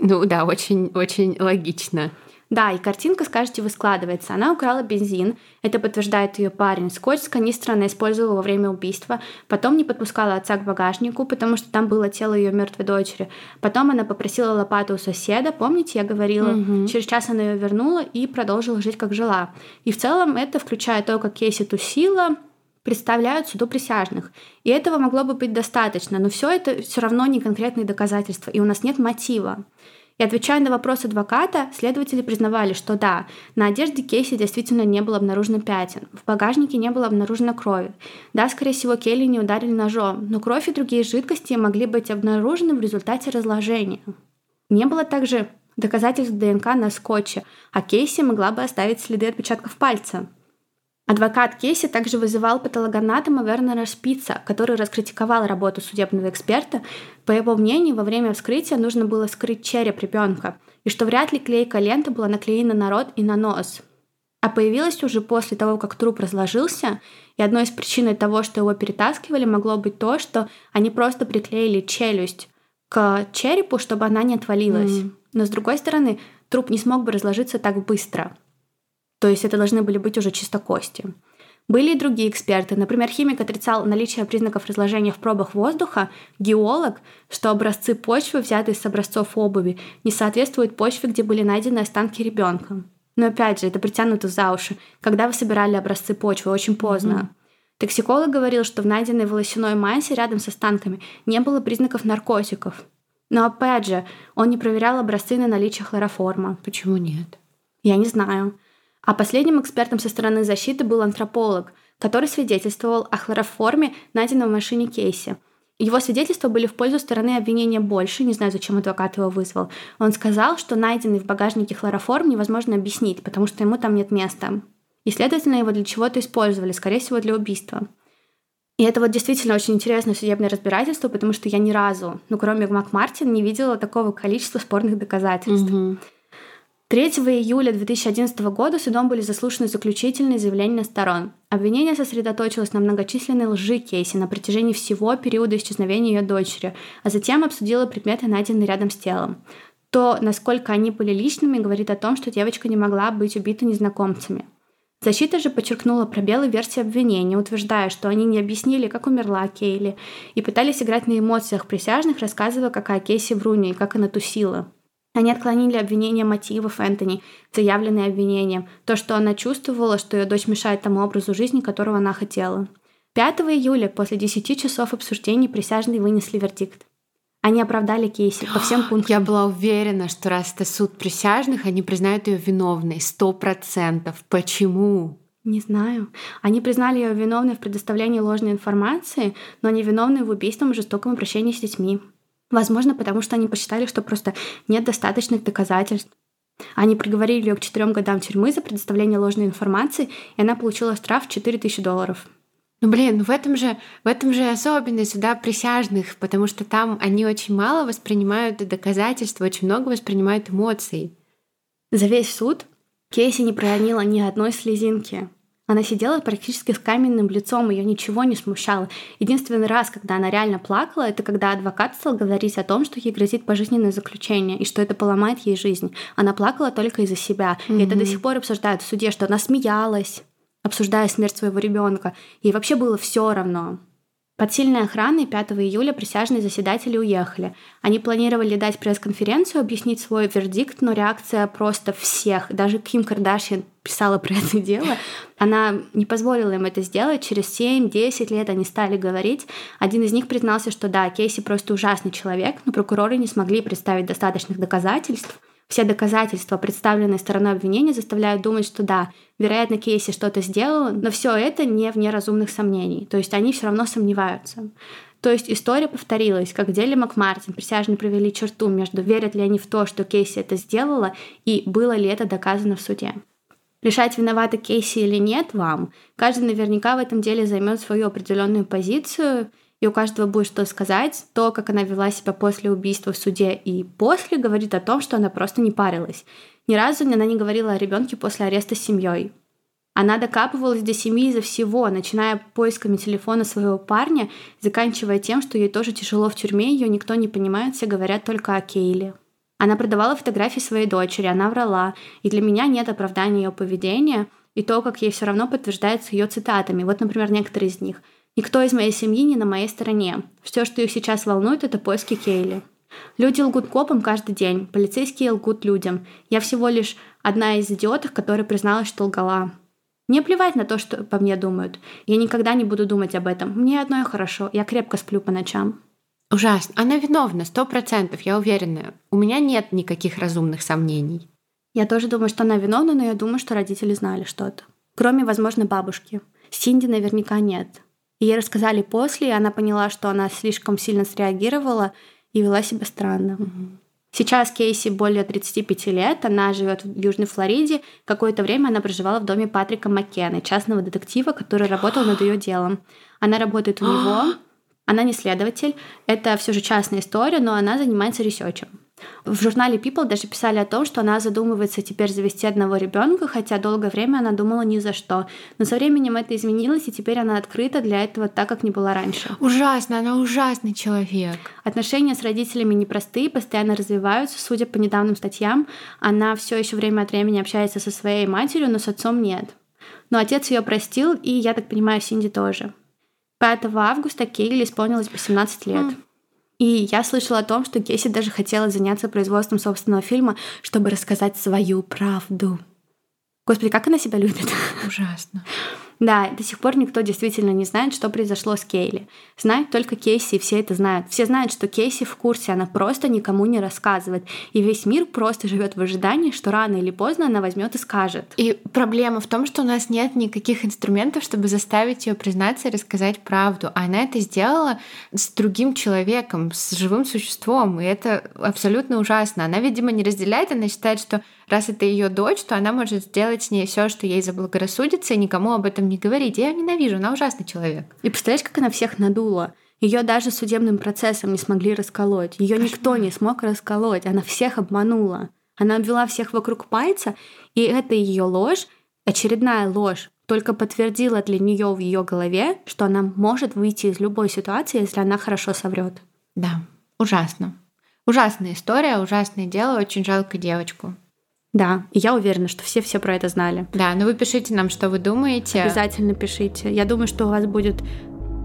Ну да, очень-очень логично. Да, и картинка, скажете, вы складывается. Она украла бензин, это подтверждает ее парень. Скотч с канистры она использовала во время убийства. Потом не подпускала отца к багажнику, потому что там было тело ее мертвой дочери. Потом она попросила лопату у соседа, помните, я говорила. Угу. Через час она ее вернула и продолжила жить, как жила. И в целом это, включая то, как Кейси тусила, представляют суду присяжных. И этого могло бы быть достаточно, но все это все равно не конкретные доказательства, и у нас нет мотива. И отвечая на вопрос адвоката, следователи признавали, что да, на одежде Кейси действительно не было обнаружено пятен, в багажнике не было обнаружено крови. Да, скорее всего, Келли не ударили ножом, но кровь и другие жидкости могли быть обнаружены в результате разложения. Не было также доказательств ДНК на скотче, а Кейси могла бы оставить следы отпечатков пальца. Адвокат Кейси также вызывал патологоанатома Вернера Шпица, который раскритиковал работу судебного эксперта. По его мнению, во время вскрытия нужно было скрыть череп ребенка, и что вряд ли клейкая лента была наклеена на рот и на нос. А появилась уже после того, как труп разложился, и одной из причин того, что его перетаскивали, могло быть то, что они просто приклеили челюсть к черепу, чтобы она не отвалилась. Mm. Но с другой стороны, труп не смог бы разложиться так быстро. То есть это должны были быть уже чисто кости. Были и другие эксперты. Например, химик отрицал наличие признаков разложения в пробах воздуха, геолог, что образцы почвы, взятые с образцов обуви, не соответствуют почве, где были найдены останки ребенка. Но опять же, это притянуто за уши. Когда вы собирали образцы почвы? Очень поздно. Mm-hmm. Токсиколог говорил, что в найденной волосяной массе рядом с останками не было признаков наркотиков. Но опять же, он не проверял образцы на наличие хлороформа. Почему нет? Я не знаю. А последним экспертом со стороны защиты был антрополог, который свидетельствовал о хлороформе, найденном в машине Кейси. Его свидетельства были в пользу стороны обвинения больше, не знаю, зачем адвокат его вызвал. Он сказал, что найденный в багажнике хлороформ невозможно объяснить, потому что ему там нет места. И, следовательно, его для чего-то использовали, скорее всего, для убийства. И это вот действительно очень интересное судебное разбирательство, потому что я ни разу, ну, кроме МакМартин, не видела такого количества спорных доказательств. Угу. 3 июля 2011 года судом были заслушаны заключительные заявления сторон. Обвинение сосредоточилось на многочисленной лжи Кейси на протяжении всего периода исчезновения ее дочери, а затем обсудило предметы, найденные рядом с телом. То, насколько они были личными, говорит о том, что девочка не могла быть убита незнакомцами. Защита же подчеркнула пробелы версии обвинения, утверждая, что они не объяснили, как умерла Кейли, и пытались играть на эмоциях присяжных, рассказывая, какая Кейси вруня и как она тусила. Они отклонили обвинение мотивов Энтони, заявленные обвинением, то, что она чувствовала, что ее дочь мешает тому образу жизни, которого она хотела. 5 июля, после 10 часов обсуждений, присяжные вынесли вердикт. Они оправдали Кейси по всем пунктам. Я была уверена, что раз это суд присяжных, они признают ее виновной. Сто процентов. Почему? Не знаю. Они признали ее виновной в предоставлении ложной информации, но не виновной в убийстве и жестоком обращении с детьми. Возможно, потому что они посчитали, что просто нет достаточных доказательств. Они приговорили ее к четырем годам тюрьмы за предоставление ложной информации, и она получила штраф в 4000 долларов. Ну блин, ну в этом же в этом же особенность да, присяжных, потому что там они очень мало воспринимают доказательства, очень много воспринимают эмоций. За весь суд Кейси не проронила ни одной слезинки. Она сидела практически с каменным лицом, ее ничего не смущало. Единственный раз, когда она реально плакала, это когда адвокат стал говорить о том, что ей грозит пожизненное заключение и что это поломает ей жизнь. Она плакала только из-за себя. Mm-hmm. И это до сих пор обсуждают в суде, что она смеялась обсуждая смерть своего ребенка. Ей вообще было все равно. Под сильной охраной 5 июля присяжные заседатели уехали. Они планировали дать пресс-конференцию, объяснить свой вердикт, но реакция просто всех, даже Ким Кардашьян писала про это дело, она не позволила им это сделать. Через 7-10 лет они стали говорить. Один из них признался, что да, Кейси просто ужасный человек, но прокуроры не смогли представить достаточных доказательств – все доказательства, представленные стороной обвинения, заставляют думать, что да, вероятно, Кейси что-то сделала, но все это не вне разумных сомнений. То есть они все равно сомневаются. То есть история повторилась, как в деле Макмартин. Присяжные провели черту между верят ли они в то, что Кейси это сделала, и было ли это доказано в суде. Решать, виновата Кейси или нет, вам. Каждый наверняка в этом деле займет свою определенную позицию – и у каждого будет что сказать. То, как она вела себя после убийства в суде и после, говорит о том, что она просто не парилась. Ни разу она не говорила о ребенке после ареста с семьей. Она докапывалась до семьи из-за всего, начиная поисками телефона своего парня, заканчивая тем, что ей тоже тяжело в тюрьме, ее никто не понимает, все говорят только о Кейле. Она продавала фотографии своей дочери, она врала, и для меня нет оправдания ее поведения, и то, как ей все равно подтверждается ее цитатами. Вот, например, некоторые из них – Никто из моей семьи не на моей стороне. Все, что их сейчас волнует, это поиски Кейли. Люди лгут копам каждый день, полицейские лгут людям. Я всего лишь одна из идиотов, которая призналась, что лгала. Мне плевать на то, что по мне думают. Я никогда не буду думать об этом. Мне одно хорошо. Я крепко сплю по ночам. Ужасно. Она виновна, сто процентов, я уверена. У меня нет никаких разумных сомнений. Я тоже думаю, что она виновна, но я думаю, что родители знали что-то. Кроме, возможно, бабушки. Синди наверняка нет. Ей рассказали после, и она поняла, что она слишком сильно среагировала и вела себя странно. Сейчас Кейси более 35 лет, она живет в Южной Флориде. Какое-то время она проживала в доме Патрика Маккена, частного детектива, который работал над ее делом. Она работает у него, она не следователь, это все же частная история, но она занимается ресерчем. В журнале People даже писали о том, что она задумывается теперь завести одного ребенка, хотя долгое время она думала ни за что. Но со временем это изменилось, и теперь она открыта для этого так, как не была раньше. Ужасно, она ужасный человек. Отношения с родителями непростые, постоянно развиваются. Судя по недавним статьям, она все еще время от времени общается со своей матерью, но с отцом нет. Но отец ее простил, и, я так понимаю, Синди тоже. 5 августа Кейли исполнилось 18 лет. И я слышала о том, что Кейси даже хотела заняться производством собственного фильма, чтобы рассказать свою правду. Господи, как она себя любит. Ужасно. Да, до сих пор никто действительно не знает, что произошло с Кейли. Знают только Кейси, и все это знают. Все знают, что Кейси в курсе, она просто никому не рассказывает. И весь мир просто живет в ожидании, что рано или поздно она возьмет и скажет. И проблема в том, что у нас нет никаких инструментов, чтобы заставить ее признаться и рассказать правду. А она это сделала с другим человеком, с живым существом. И это абсолютно ужасно. Она, видимо, не разделяет, она считает, что раз это ее дочь, то она может сделать с ней все, что ей заблагорассудится, и никому об этом не говорить. Я ее ненавижу, она ужасный человек. И представляешь, как она всех надула? Ее даже судебным процессом не смогли расколоть. Ее никто не смог расколоть. Она всех обманула. Она обвела всех вокруг пальца, и это ее ложь, очередная ложь, только подтвердила для нее в ее голове, что она может выйти из любой ситуации, если она хорошо соврет. Да, ужасно. Ужасная история, ужасное дело, очень жалко девочку. Да, и я уверена, что все все про это знали. Да, ну вы пишите нам, что вы думаете. Обязательно пишите. Я думаю, что у вас будет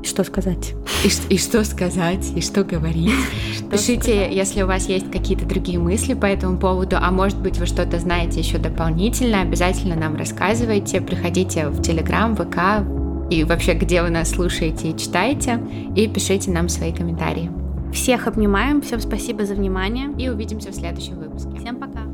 что сказать. И, и что сказать, и что говорить. Что Пишите, сказать. если у вас есть какие-то другие мысли по этому поводу, а может быть вы что-то знаете еще дополнительно, обязательно нам рассказывайте. Приходите в Телеграм, ВК и вообще, где вы нас слушаете и читаете, и пишите нам свои комментарии. Всех обнимаем, всем спасибо за внимание. И увидимся в следующем выпуске. Всем пока.